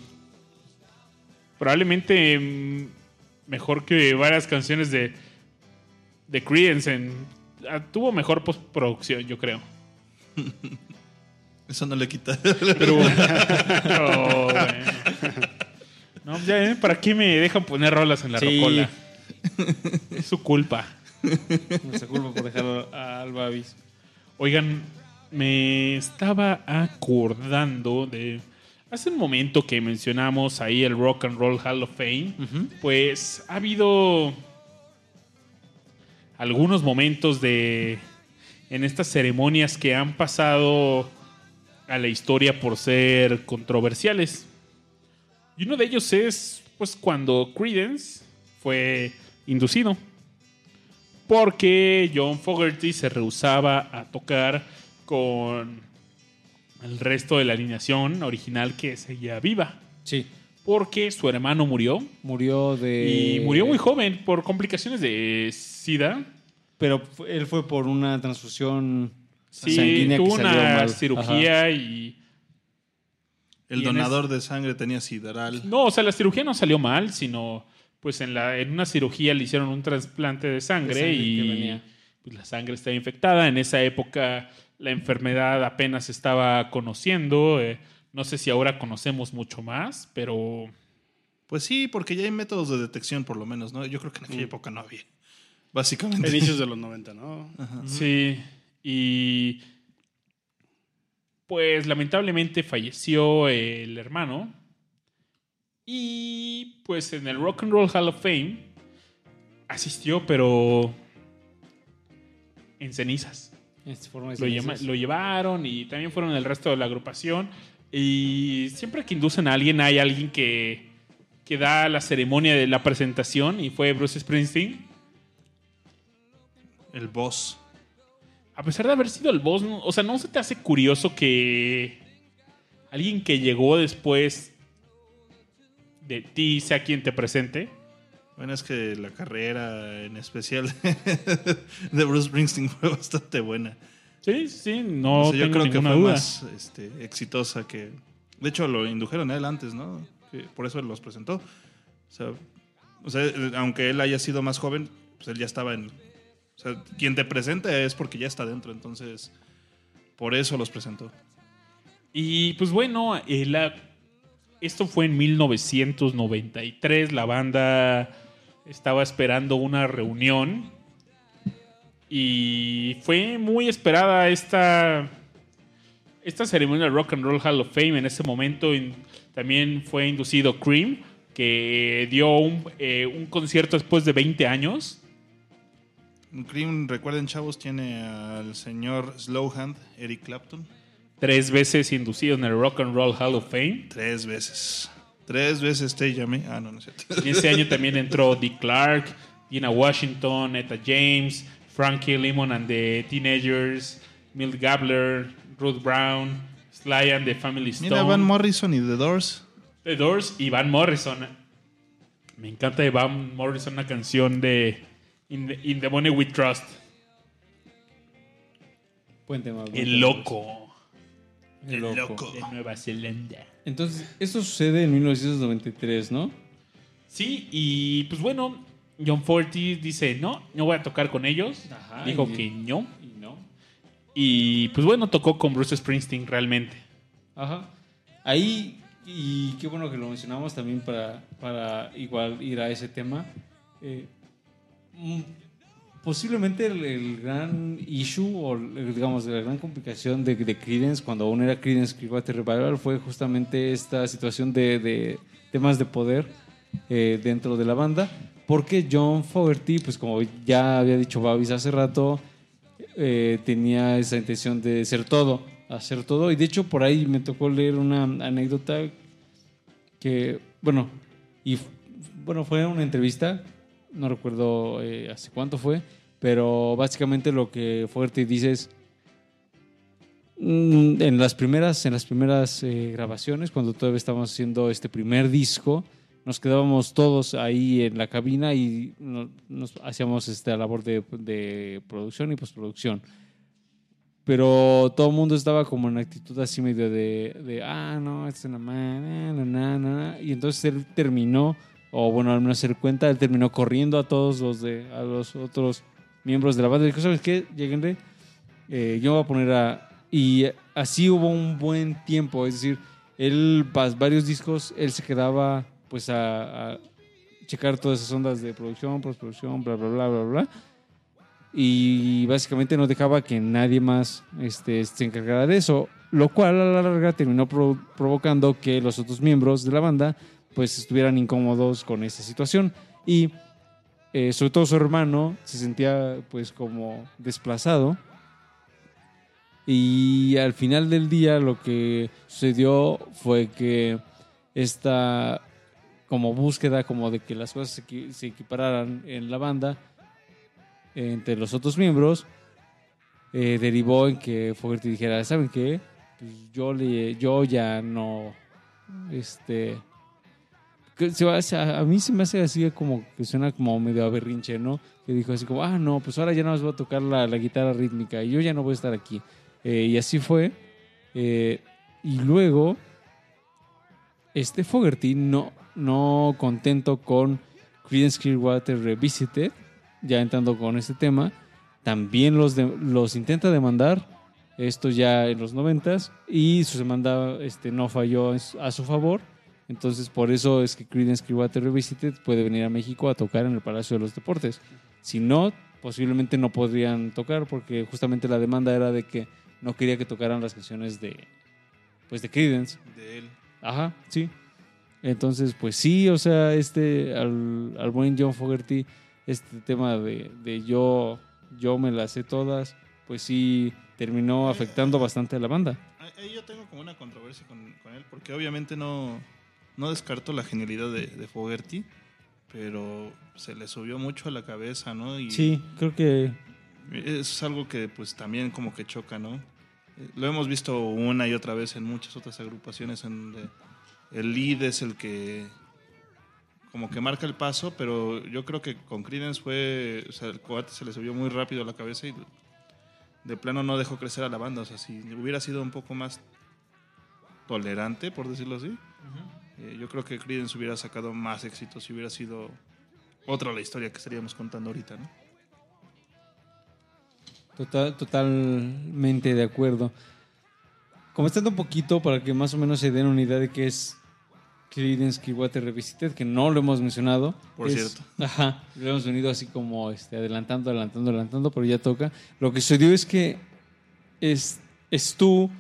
probablemente mejor que varias canciones de, de Creedence. En, ah, tuvo mejor postproducción, yo creo. Eso no le quita. Pero, bueno. No, ya, ¿eh? ¿Para qué me dejan poner rolas en la Sí. rocola? Es su culpa. Nuestra culpa por dejar al Babis. Oigan, me estaba acordando de hace un momento que mencionamos ahí el Rock and Roll Hall of Fame. Pues ha habido algunos momentos de en estas ceremonias que han pasado a la historia por ser controversiales. Y uno de ellos es pues cuando Credence fue inducido porque John Fogerty se rehusaba a tocar con el resto de la alineación original que seguía viva, Sí. porque su hermano murió Murió de. y murió muy joven por complicaciones de SIDA. Pero él fue por una transfusión Sí, sanguínea tuvo que salió una mal. cirugía y El Y donador de sangre tenía sideral. no, o sea, la cirugía no salió mal, sino pues en la en una cirugía le hicieron un trasplante de sangre, De sangre que y venía. pues, la sangre estaba infectada. En esa época la enfermedad apenas se estaba conociendo. eh, no sé si ahora conocemos mucho más, pero Pues sí, porque ya hay métodos de detección, por lo menos, ¿no? Yo creo que en aquella época no había. Básicamente. Inicios de los 90, ¿no? sí. Y pues lamentablemente falleció el hermano. Y pues en el Rock and Roll Hall of Fame asistió, pero en cenizas. Es forma de Lo, llevaron y también fueron el resto de la agrupación. Y siempre que inducen a alguien, hay alguien que, que da la ceremonia de la presentación y fue Bruce Springsteen. El boss. A pesar de haber sido el boss, no- o sea, ¿no se te hace curioso que alguien que llegó después de ti sea quien te presente? Bueno, es que la carrera en especial de Bruce Springsteen fue bastante buena. Sí, sí, no O sea, yo creo que fue duda. más este, exitosa que. De hecho, lo indujeron a él antes, ¿no? Que por eso él los presentó. O sea, o sea, aunque él haya sido más joven, pues él ya estaba en. O sea, quien te presenta es porque ya está dentro, entonces. Por eso los presentó. Y pues bueno, eh, la- esto fue en 1993. La banda estaba esperando una reunión. Y fue muy esperada esta, esta ceremonia del Rock and Roll Hall of Fame. En ese momento también fue inducido Cream, que dio un, eh, un concierto después de 20 años. Cream, recuerden, chavos, tiene al señor Slowhand, Eric Clapton, Tres veces inducido en el Rock and Roll Hall of Fame. tres veces. Tres veces te llamé. Ah, no, no es cierto. Y ese año también entró Dick Clark, Gina Washington, Etta James, Frankie Lemon and the Teenagers, Milt Gabler, Ruth Brown, Sly and the Family Stone, Mira, Van Morrison y The Doors. The Doors y Van Morrison. Me encanta de Van Morrison una canción de In the, In the Money We Trust. Buen El tema. Loco El loco. de Nueva Zelanda. Entonces, esto sucede en 1993, ¿no? Sí, y pues bueno, John Forty dice, no, no voy a tocar con ellos. Ajá, Dijo y- que no. Y no. Y pues bueno, tocó con Bruce Springsteen realmente. Ajá. Ahí, y qué bueno que lo mencionamos también para, para igual ir a ese tema. Eh, posiblemente el, gran issue o digamos la gran complicación de, de Creedence cuando aún era Creedence Clearwater Revival fue justamente esta situación de, de temas de poder eh, dentro de la banda porque John Fogerty pues como ya había dicho Babis hace rato eh, tenía esa intención de ser todo, hacer todo. Y de hecho, por ahí me tocó leer una anécdota que, bueno, y bueno, fue una entrevista, no recuerdo eh, hace cuánto fue, pero básicamente lo que Fuerte dice es Mm, En las primeras, en las primeras eh, grabaciones, cuando todavía estábamos haciendo este primer disco, nos quedábamos todos ahí en la cabina y no- nos hacíamos esta labor de, producción y postproducción. Pero todo el mundo estaba como en actitud así medio de, ah, no, es una ma- na, na, na, na". Y entonces él terminó, o bueno, al menos se cuenta, él terminó corriendo a todos los de, a los otros miembros de la banda. Dijo, ¿sabes qué? Lléguenle, eh, yo me voy a poner a... Y así hubo un buen tiempo, es decir, él, varios discos, él se quedaba pues a, a checar todas esas ondas de producción, postproducción, bla, bla, bla, bla, bla. Y básicamente no dejaba que nadie más este, se encargara de eso, lo cual a la larga terminó pro- provocando que los otros miembros de la banda pues estuvieran incómodos con esa situación. Y eh, sobre todo su hermano se sentía pues como desplazado. Y al final del día lo que sucedió fue que esta como búsqueda como de que las cosas se, equi- se equipararan en la banda entre los otros miembros eh, derivó en que Fogerty dijera, ¿saben qué? Pues yo, le, yo ya no, este, se va- sea, a mí se me hace así como que suena como medio a berrinche, ¿no? Que dijo así como, ah, no, pues ahora ya no más voy a tocar la, la guitarra rítmica y yo ya no voy a estar aquí. Eh, y así fue. Eh, y luego, este Fogerty no, no contento con Creedence Clearwater Revisited, ya entrando con este tema, también los, de- los intenta demandar, esto ya en los noventas, y su demanda este, no falló a su favor. Entonces, por eso es que Creedence Clearwater Revisited puede venir a México a tocar en el Palacio de los Deportes. Si no, posiblemente no podrían tocar, porque justamente la demanda era de que no quería que tocaran las canciones de, pues, de Creedence. De él. Ajá, sí. Entonces, pues sí, o sea, este, al, al buen John Fogerty, este tema de, de yo, yo me las sé todas, pues sí terminó afectando bastante a la banda. Ahí- yo tengo como una controversia con, con él, porque obviamente no, no descarto la genialidad de, de Fogerty, pero se le subió mucho a la cabeza, ¿no? Y Sí, creo que es algo que pues también como que choca, ¿no? Eh, Lo hemos visto una y otra vez en muchas otras agrupaciones en donde el lead es el que como que marca el paso, pero yo creo que con Creedence fue, o sea, el coate se le subió muy rápido a la cabeza y de plano no dejó crecer a la banda, o sea, si hubiera sido un poco más tolerante, por decirlo así, eh, yo creo que Creedence hubiera sacado más éxito si hubiera sido otra la historia que estaríamos contando ahorita, ¿no? Total, totalmente de acuerdo. Comentando un poquito para que más o menos se den una idea de qué es Creedence Clearwater Revisited, que no lo hemos mencionado. Por Es- cierto. Ajá, lo hemos venido así como este, adelantando, adelantando, adelantando, pero ya toca. Lo que sucedió es que es, es tú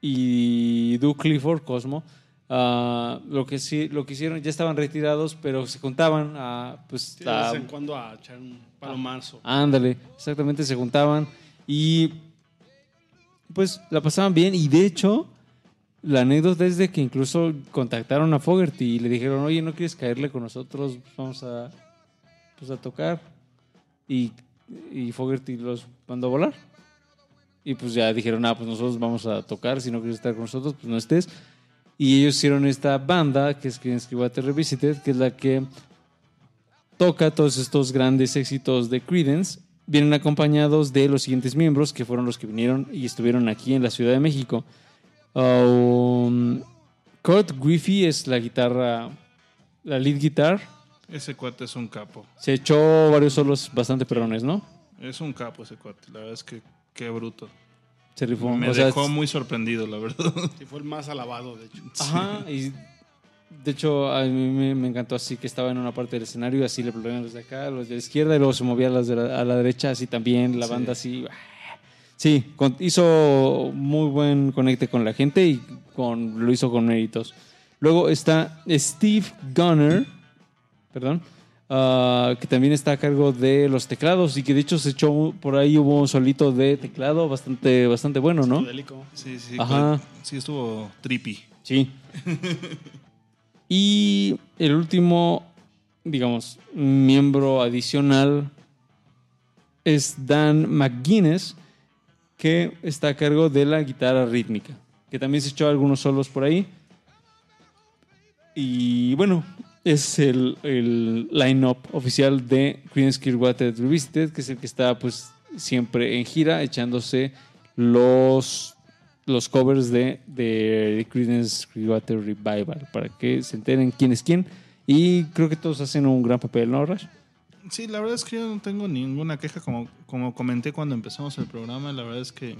y Duke Clifford, Cosmo, ah, lo, que sí, lo que hicieron, ya estaban retirados, pero se juntaban a... Pues, Sí, de vez en cuando a echar un palomazo. Ándale, exactamente, se juntaban y pues la pasaban bien y de hecho la anécdota es de que incluso contactaron a Fogerty y le dijeron, oye, ¿no quieres caerle con nosotros? Vamos a, pues, a tocar. Y, y Fogerty los mandó a volar. Y pues ya dijeron, ah, pues nosotros vamos a tocar, si no quieres estar con nosotros, pues no estés. Y ellos hicieron esta banda, que es Creedence Revisited, que es la que toca todos estos grandes éxitos de Creedence. Vienen acompañados de los siguientes miembros, que fueron los que vinieron y estuvieron aquí en la Ciudad de México. Um, Kurt Griffey es la guitarra, la lead guitar. Ese cuate es un capo. Se echó varios solos bastante perrones, ¿no? Es un capo ese cuate. La verdad es que qué bruto. Se rifó. Me O sea, dejó muy sorprendido, la verdad. Sí, fue el más alabado, de hecho. Ajá, y de hecho a mí me, me encantó así que estaba en una parte del escenario, así le ponían los de acá, los de la izquierda, y luego se movía a, las de la, a la derecha, así también, la Sí. banda así. Sí, con- hizo muy buen conecte con la gente y con, lo hizo con méritos. Luego está Steve Gunner, perdón, ah, que también está a cargo de los teclados y que de hecho se echó por ahí hubo un solito de teclado bastante, bastante bueno, ¿no? Sí, sí. Ajá. Sí, estuvo trippy. Sí. y el último, digamos, miembro adicional es Dan McGuinness, que está a cargo de la guitarra rítmica, que también se echó algunos solos por ahí. Y bueno, es el, el line-up oficial de Creedence Clearwater Revisited, que es el que está pues siempre en gira echándose los, los covers de, de Creedence Clearwater Revival, para que se enteren quién es quién. Y creo que todos hacen un gran papel, ¿no, Rash? Sí, la verdad es que yo no tengo ninguna queja, como, como comenté cuando empezamos el programa, la verdad es que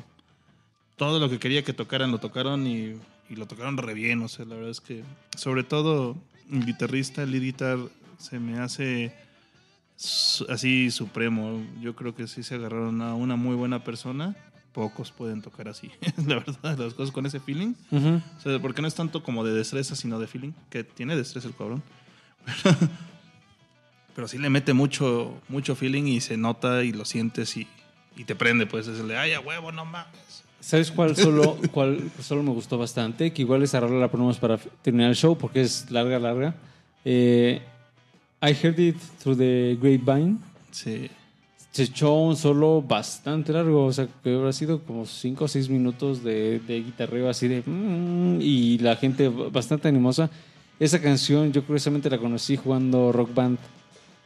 todo lo que quería que tocaran lo tocaron y, y lo tocaron re bien, o sea, la verdad es que sobre todo el guitarrista, el lead guitar, se me hace así supremo, yo creo que sí se agarraron a una muy buena persona, pocos pueden tocar así, la verdad, las cosas con ese feeling, o sea, porque no es tanto como de destreza, sino de feeling, que tiene destreza el cabrón. Pero sí le mete mucho, mucho feeling y se nota y lo sientes y, y te prende, pues es el de, ay, a huevo, no mames. ¿Sabes cuál solo, cuál solo me gustó bastante? Que igual esa rola la ponemos para terminar el show porque es larga, larga. Eh, I heard it through the grapevine. Sí, Se echó un solo bastante largo, o sea, que habrá sido como 5 o 6 minutos de, de guitarreo así de... mm, y la gente bastante animosa. Esa canción yo curiosamente la conocí jugando Rock Band.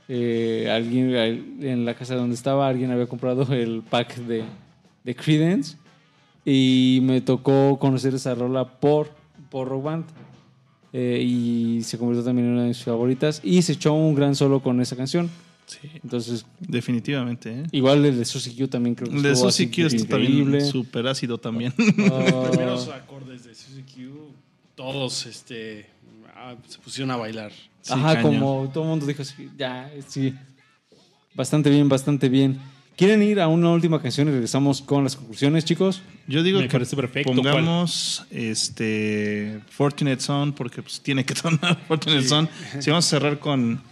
Eh, alguien en la casa donde estaba, alguien había comprado el pack de, de Credence y me tocó conocer esa rola por, por Rock Band. Eh, y se convirtió también en una de mis favoritas. Y se echó un gran solo con esa canción. sí, Entonces, definitivamente. ¿eh? igual el de Suzy Q también creo que El de así Q está increíble. también súper ácido también. Ah, Los primeros acordes de Suzy Q, todos este, ah, se pusieron a bailar. Sí, Ajá, cañón. como todo el mundo dijo así, ya, sí. Bastante bien, bastante bien. ¿Quieren ir a una última canción y regresamos con las conclusiones, chicos? Yo digo Me que parece perfecto, pongamos este Fortunate Son porque pues tiene que sonar Fortunate Son. Si vamos a cerrar con,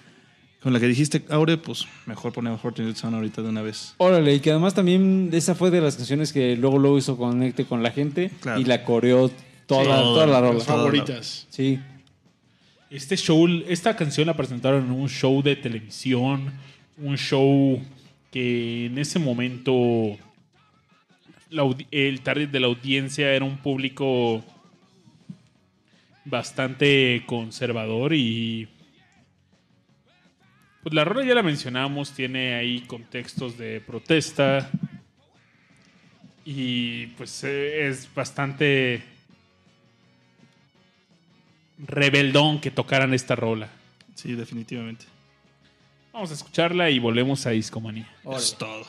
con la que dijiste, Aure, pues mejor ponemos Fortunate Son ahorita de una vez. Órale, y que además también esa fue de las canciones que luego luego hizo conecte con la gente Claro. y la coreó toda, Sí. toda la rola. Las favoritas. Sí. Este show, esta canción la presentaron en un show de televisión, un show que en ese momento el target de la audiencia era un público bastante conservador y pues la rola ya la mencionamos, tiene ahí contextos de protesta y pues eh, es bastante rebeldón que tocaran esta rola. Sí, definitivamente. Vamos a escucharla y volvemos a Discomanía. Es todo.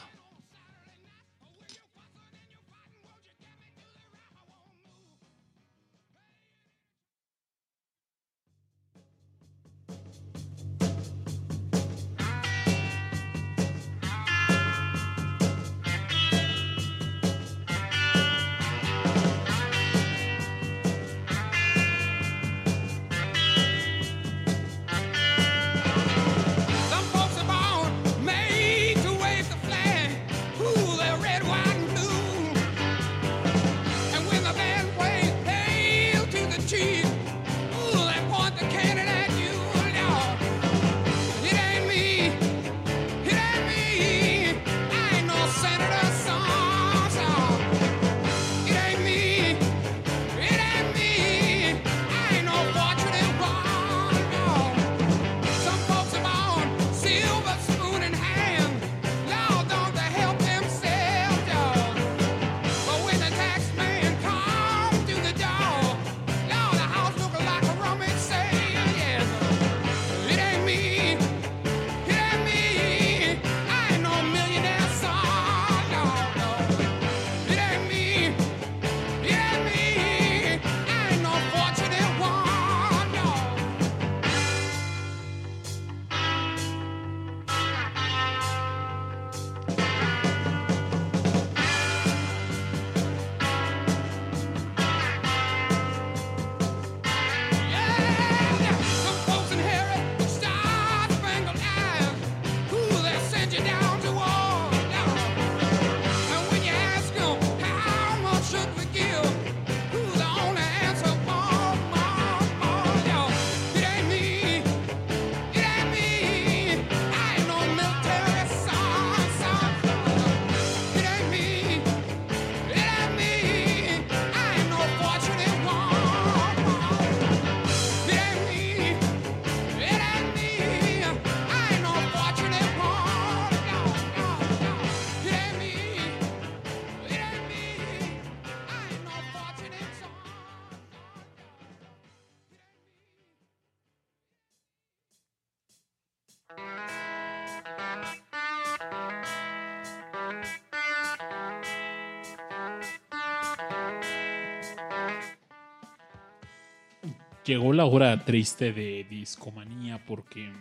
Llegó la hora triste de discomanía porque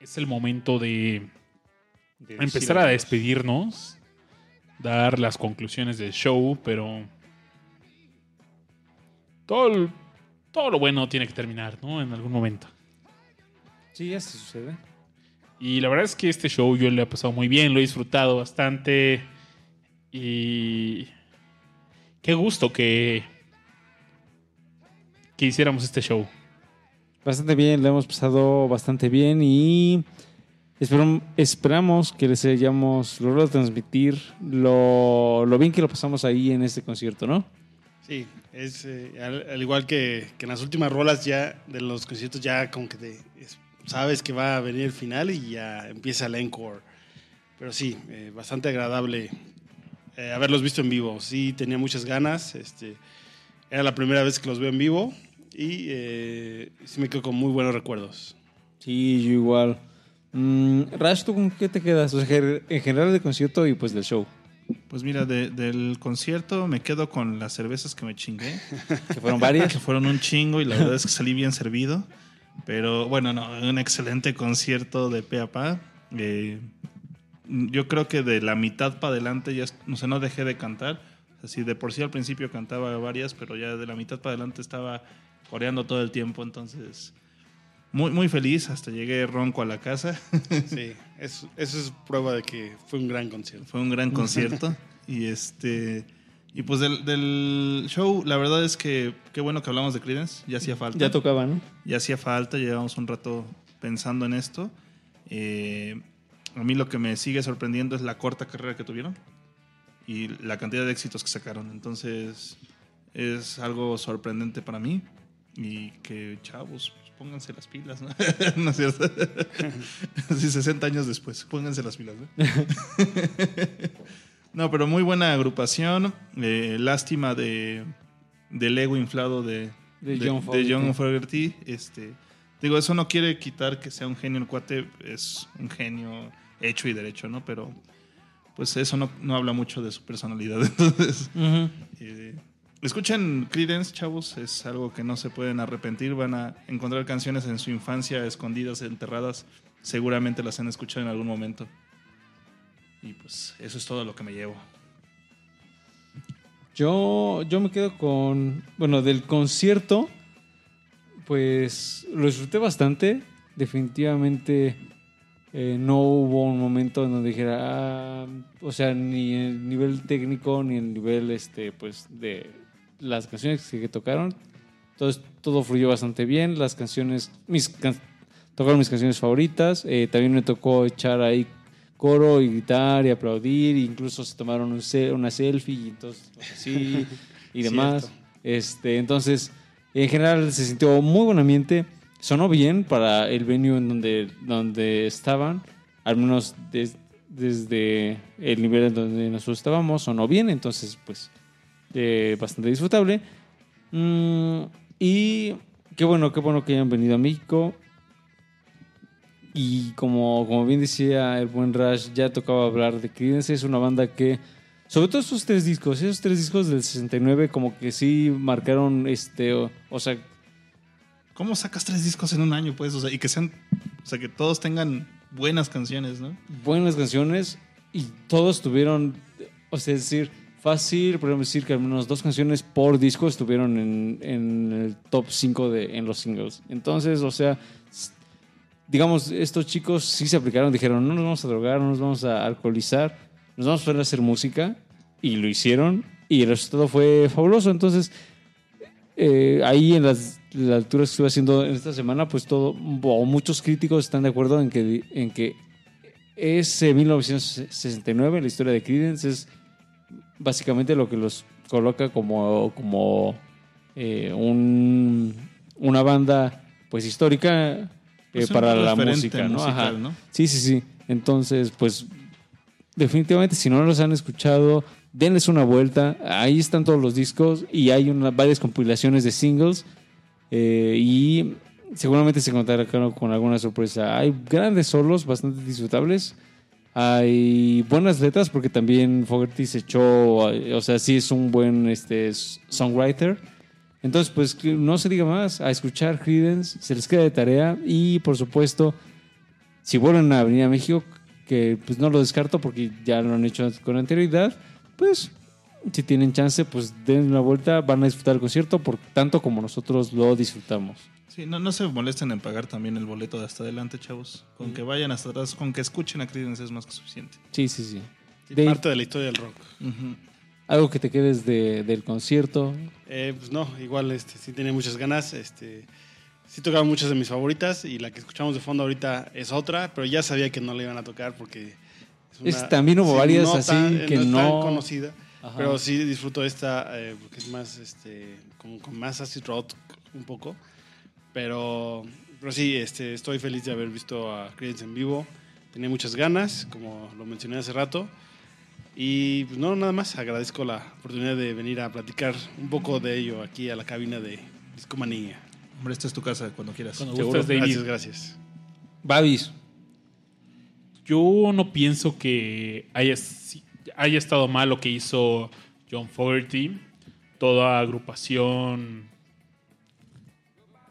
es el momento de De empezar a despedirnos, dar las conclusiones del show, pero todo, el- todo lo bueno tiene que terminar, ¿no? En algún momento. Sí, así sucede. Y la verdad es que este show yo le he pasado muy bien, lo he disfrutado bastante. Y qué gusto que, que hiciéramos este show. Bastante bien, lo hemos pasado bastante bien y esperam- esperamos que les hayamos logrado transmitir lo, lo bien que lo pasamos ahí en este concierto, ¿no? Sí, es eh, al, al igual que, que en las últimas rolas ya de los conciertos ya como que te, es- sabes que va a venir el final y ya empieza el encore. Pero sí, eh, bastante agradable eh, haberlos visto en vivo. Sí, tenía muchas ganas. Este, era la primera vez que los veo en vivo y eh, sí me quedo con muy buenos recuerdos. Sí, yo igual. Mm, Rash, ¿tú con qué te quedas? O sea, en general del concierto y pues del show. Pues mira, de- del concierto me quedo con las cervezas que me chingué, Que fueron varias. que fueron un chingo y la verdad es que salí bien servido. Pero bueno, no, un excelente concierto de pe a pa. Eh, yo creo que de la mitad para adelante ya, no sé, no dejé de cantar. Así de por sí al principio cantaba varias, pero ya de la mitad para adelante estaba coreando todo el tiempo, entonces muy, muy feliz. Hasta llegué ronco a la casa. Sí, es- eso es prueba de que fue un gran concierto. Fue un gran concierto. y este. Y pues del, del show, la verdad es que qué bueno que hablamos de Creedence. Ya hacía falta. Ya tocaba, ¿no? Ya hacía falta. Llevamos un rato pensando en esto. Eh, a mí lo que me sigue sorprendiendo es la corta carrera que tuvieron y la cantidad de éxitos que sacaron. Entonces es algo sorprendente para mí y que chavos, pues, pónganse las pilas, ¿no? ¿No es cierto? Así 60 años después, pónganse las pilas, ¿no? No, pero muy buena agrupación. Eh, lástima de, del ego inflado de, De de- John de Fogerty. John. Este, digo, eso no quiere quitar que sea un genio el cuate, es un genio hecho y derecho, ¿no? Pero pues eso no, no habla mucho de su personalidad. Entonces, eh, escuchen Creedence, chavos, es algo que no se pueden arrepentir. Van a encontrar canciones en su infancia escondidas, enterradas. Seguramente las han escuchado en algún momento. Y pues eso es todo lo que me llevo. Yo, yo me quedo con. Bueno, del concierto, pues lo disfruté bastante. Definitivamente eh, no hubo un momento en donde dijera, ah, o sea, ni el nivel técnico ni el nivel, este, pues, de las canciones que tocaron. Todo, todo fluyó bastante bien. Las canciones, mis can- tocaron mis canciones favoritas. Eh, también me tocó echar ahí coro y gritar y aplaudir. Incluso se tomaron un se- una selfie y entonces así y demás. Cierto. Este, entonces, en general se sintió muy buen ambiente. Sonó bien para el venue en donde, donde estaban, al menos des- desde el nivel en donde nosotros estábamos, sonó bien, entonces, pues, eh, bastante disfrutable. Mm, y qué bueno, qué bueno que hayan venido a México. Y como, como bien decía el buen Rush, ya tocaba hablar de Creedence. Es una banda que, sobre todo esos tres discos, esos tres discos del 69, como que sí marcaron, este, o, o sea, ¿Cómo sacas tres discos en un año, pues? O sea, y que sean. O sea, que todos tengan buenas canciones, ¿no? buenas canciones y todos tuvieron, o sea, es decir, fácil, podemos decir que al menos dos canciones por disco estuvieron en, en el top 5 de, en los singles. Entonces, o sea, digamos, estos chicos sí se aplicaron, dijeron, no nos vamos a drogar, no nos vamos a alcoholizar, nos vamos a poner hacer música y lo hicieron y el resultado fue fabuloso. Entonces, eh, ahí en las, las alturas que estuve haciendo en esta semana, pues todo, o muchos críticos están de acuerdo en que, en que ese 1969, la historia de Creedence, es básicamente lo que los coloca como, como eh, un, una banda pues histórica eh, Pues para la música, ¿no? musical, Ajá. ¿no? Sí, sí, sí. Entonces, pues definitivamente si no los han escuchado, denles una vuelta. Ahí están todos los discos y hay una, varias compilaciones de singles eh, y seguramente se encontrarán con, con alguna sorpresa. Hay grandes solos, bastante disfrutables. Hay buenas letras porque también Fogerty se echó, o sea, sí es un buen este, songwriter. Entonces, pues no se diga más, a escuchar Creedence, se les queda de tarea y por supuesto, si vuelven a venir a México, que pues no lo descarto porque ya lo han hecho con anterioridad, pues si tienen chance, pues den una vuelta, van a disfrutar el concierto por tanto como nosotros lo disfrutamos. Sí, no, no se molesten en pagar también el boleto de hasta adelante, chavos. Con que vayan hasta atrás, con que escuchen a Creedence es más que suficiente. Sí, sí, sí. Parte de la historia del rock. Algo que te quedes de- del concierto. Eh, pues no, igual este, sí tenía muchas ganas. Este, sí tocaba muchas de mis favoritas y la que escuchamos de fondo ahorita es otra, pero ya sabía que no la iban a tocar porque es Es- también hubo varias así tan- que no no- conocida, Ajá. pero sí disfruto esta eh, porque es más este con, con más acid rock un poco, pero pero sí este estoy feliz de haber visto a Creedence en vivo. Tenía muchas ganas, como lo mencioné hace rato. Y pues no, nada más, agradezco la oportunidad de venir a platicar un poco de ello aquí a la cabina de Discomanía. Hombre, esta es tu casa cuando quieras. Cuando gustas, David. Gracias, gracias. Babis. Yo no pienso que haya, haya estado mal lo que hizo John Fogerty. Toda agrupación.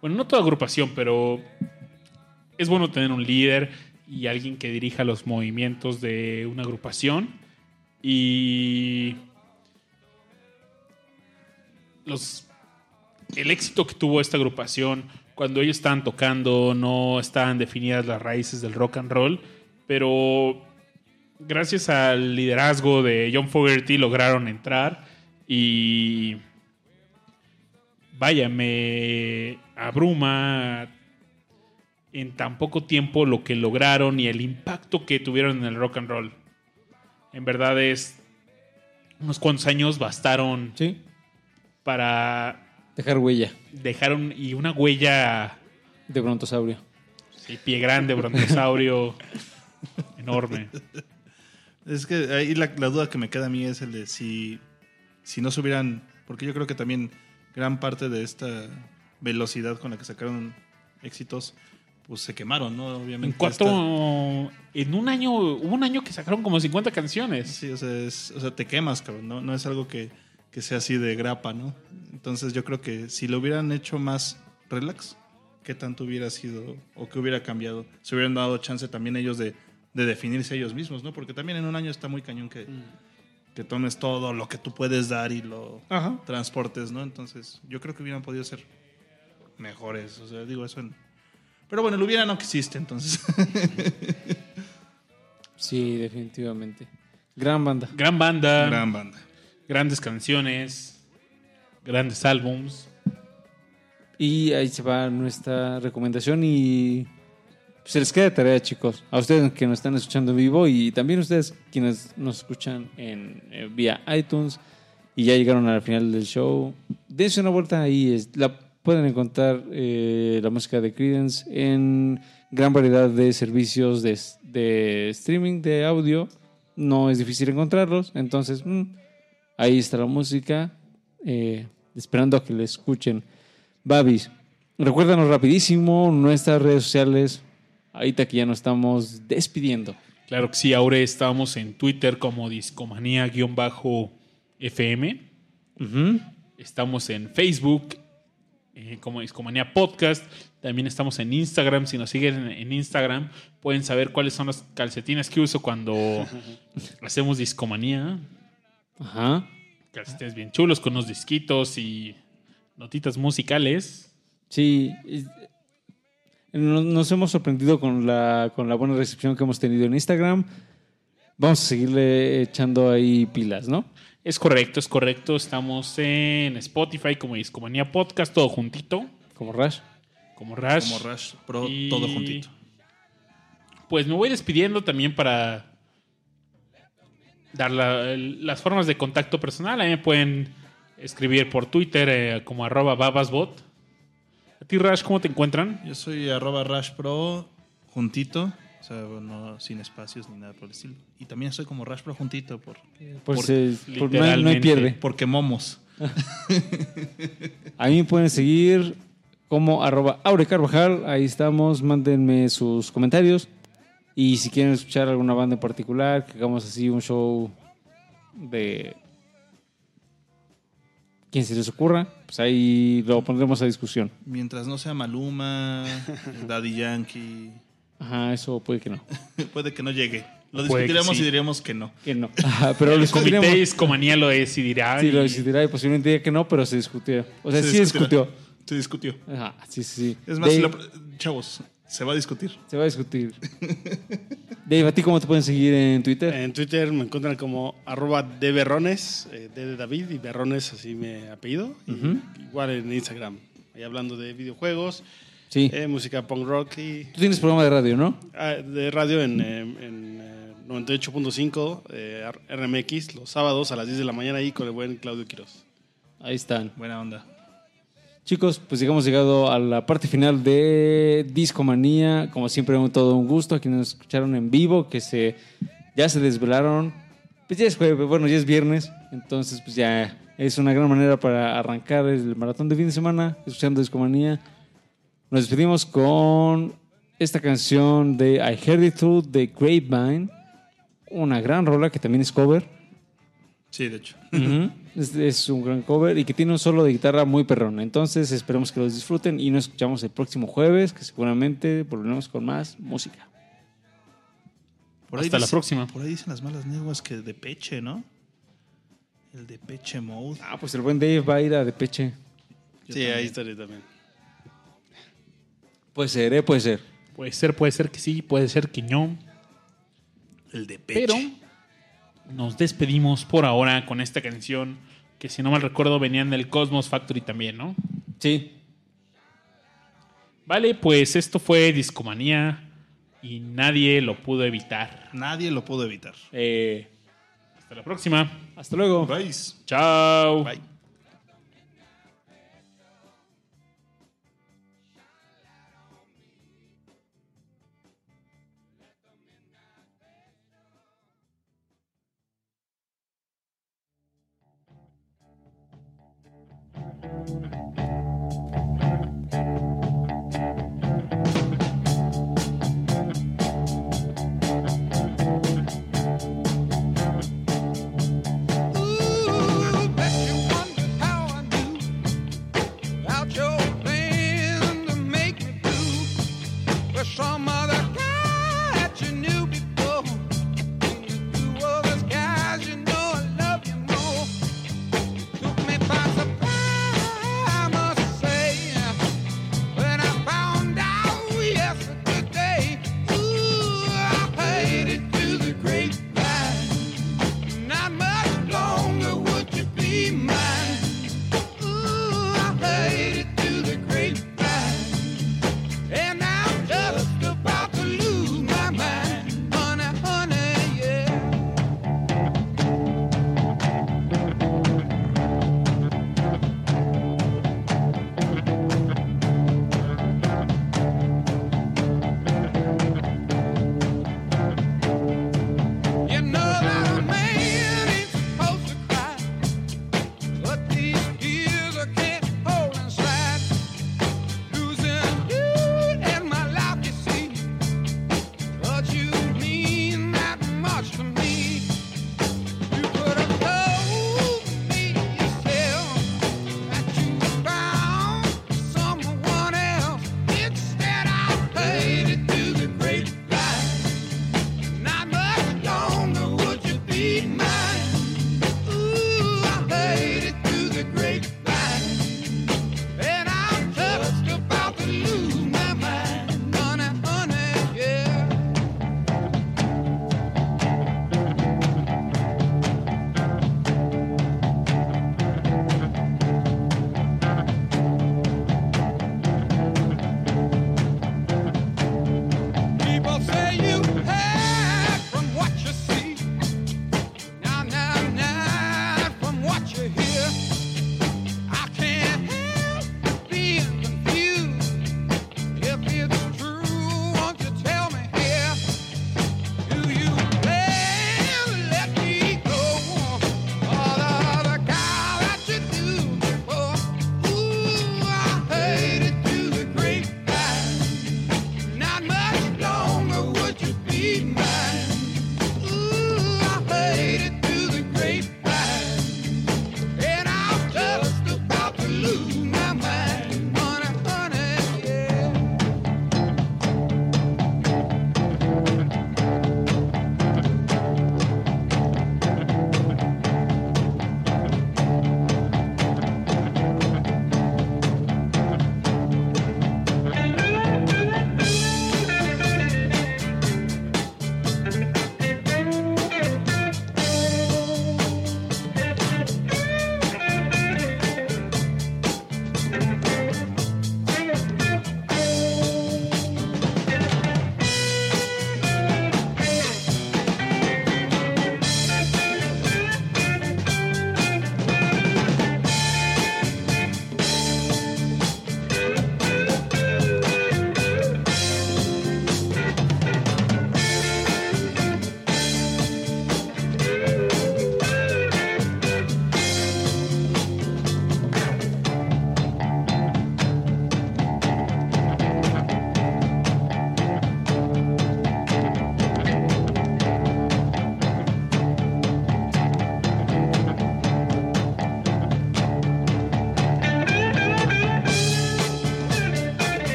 Bueno, no toda agrupación, pero es bueno tener un líder y alguien que dirija los movimientos de una agrupación. Y. Los, el éxito que tuvo esta agrupación cuando ellos estaban tocando no estaban definidas las raíces del rock and roll, pero gracias al liderazgo de John Fogerty lograron entrar y vaya, me abruma en tan poco tiempo lo que lograron y el impacto que tuvieron en el rock and roll. En verdad es unos cuantos años bastaron Sí. para Dejar huella dejar un- y una huella de brontosaurio. sí, pie grande, brontosaurio enorme. Es que ahí la, la duda que me queda a mí es el de si, si no se hubieran. Porque yo creo que también gran parte de esta velocidad con la que sacaron éxitos, pues se quemaron, ¿no? Obviamente. En cuatro en un año hubo un año que sacaron como 50 esta- canciones. sí, o sea, es- o sea, te quemas, cabrón. No, no es algo que, que sea así de grapa, ¿no? Entonces yo creo que si lo hubieran hecho más relax, ¿qué tanto hubiera sido o qué hubiera cambiado? Se hubieran dado chance también ellos de, de definirse ellos mismos, ¿no? Porque también en un año está muy cañón que, que tomes todo lo que tú puedes dar y lo Ajá. transportes, ¿no? Entonces yo creo que hubieran podido ser mejores. O sea, digo eso en... Pero bueno, el hubiera no existe, entonces. Sí, definitivamente. Gran banda. Gran banda, Gran banda. grandes canciones, grandes álbums. Y ahí se va nuestra recomendación y se les queda tarea, chicos. A ustedes que nos están escuchando en vivo y también ustedes quienes nos escuchan en, eh, vía iTunes y ya llegaron al final del show. Dense una vuelta ahí. es- La, pueden encontrar eh, la música de Credence en gran variedad de servicios de, de streaming de audio. No es difícil encontrarlos. Entonces, mm, ahí está la música. eh, esperando a que la escuchen. Babis, recuérdanos rapidísimo nuestras redes sociales. Ahorita que ya nos estamos despidiendo. Claro que sí, ahora estamos en Twitter como discomanía-fm. Estamos en Facebook eh, como Discomanía Podcast. También estamos en Instagram. Si nos siguen en, Instagram, pueden saber cuáles son los calcetines que uso cuando hacemos Discomanía. Ajá. Calcetines bien chulos con unos disquitos y notitas musicales. Sí. Nos, hemos sorprendido con la, con la buena recepción que hemos tenido en Instagram. Vamos a seguirle echando ahí pilas, ¿no? Es correcto, es correcto. Estamos en Spotify como Discomanía Podcast, todo juntito, Como Rash. como Rash. Como Rush Pro, Y- todo juntito. Pues me voy despidiendo también para dar la- las formas de contacto personal. Ahí me pueden escribir por Twitter eh, como arroba babasbot. Ti, Rash, ¿cómo te encuentran? Yo soy arroba Rush Pro juntito. O sea, no, sin espacios ni nada por el estilo. Y también soy como Rush Pro juntito por, Pues, por- eh, por- no, hay, no hay literalmente. pierde. porque momos. A mí me pueden seguir como arroba Aure Carvajal. Ahí estamos. Mándenme sus comentarios. Y si quieren escuchar alguna banda en particular, que hagamos así un show de... quien se les ocurra, pues ahí lo pondremos a discusión. Mientras no sea Maluma, Daddy Yankee, Ajá, eso puede que no. puede que no llegue. Lo discutiremos sí. y diríamos que no. Que no. Ajá, pero lo El comité lo decidirá. Sí, lo decidirá y posiblemente diga que no, pero se discutió. O sea, Se sí discutirá. discutió. Se discutió. Ajá, sí, sí, sí. Es más, Dave, si lo- chavos, se va a discutir. se va a discutir. Dave, ¿a ti cómo te pueden seguir en Twitter? En Twitter me encuentran como arroba de Berrones, eh, D de David y Berrones, así me apellido. Ujú. Igual en Instagram, ahí hablando de videojuegos, Sí. eh, música punk rock y Tú tienes programa de radio, ¿no? ah, de radio en, eh, en, eh, 98.5 eh, RMX los sábados a las 10 de la mañana ahí con el buen Claudio Quiroz. Ahí están. Buena onda. Chicos, pues llegamos llegado a la parte final de Discomanía. Como siempre, todo un gusto a quienes nos escucharon en vivo, que se ya se desvelaron. Pues ya es jueves, bueno, ya es viernes, entonces pues ya es una gran manera para arrancar el maratón de fin de semana escuchando Discomanía. Nos despedimos con esta canción de I Heard It Through de Grapevine, una gran rola que también es cover. Sí, de hecho. Es, es un gran cover y que tiene un solo de guitarra muy perrón. Entonces esperemos que los disfruten y nos escuchamos el próximo jueves, que seguramente volveremos con más música. Por Hasta la próxima. Por ahí dicen las malas lenguas que de peche, ¿no? El de peche mode. Ah, pues el buen Dave va a ir a Depeche. Yo sí, también. ahí estaré también. Puede ser, ¿eh? Puede ser. Puede ser, puede ser que sí, puede ser que no. El de peche. Pero nos despedimos por ahora con esta canción que si no mal recuerdo venían del Cosmos Factory también, ¿no? Sí. Vale, pues esto fue Discomanía y nadie lo pudo evitar. Nadie lo pudo evitar. Eh, Hasta la próxima. hasta luego. Bye. Chao. Bye.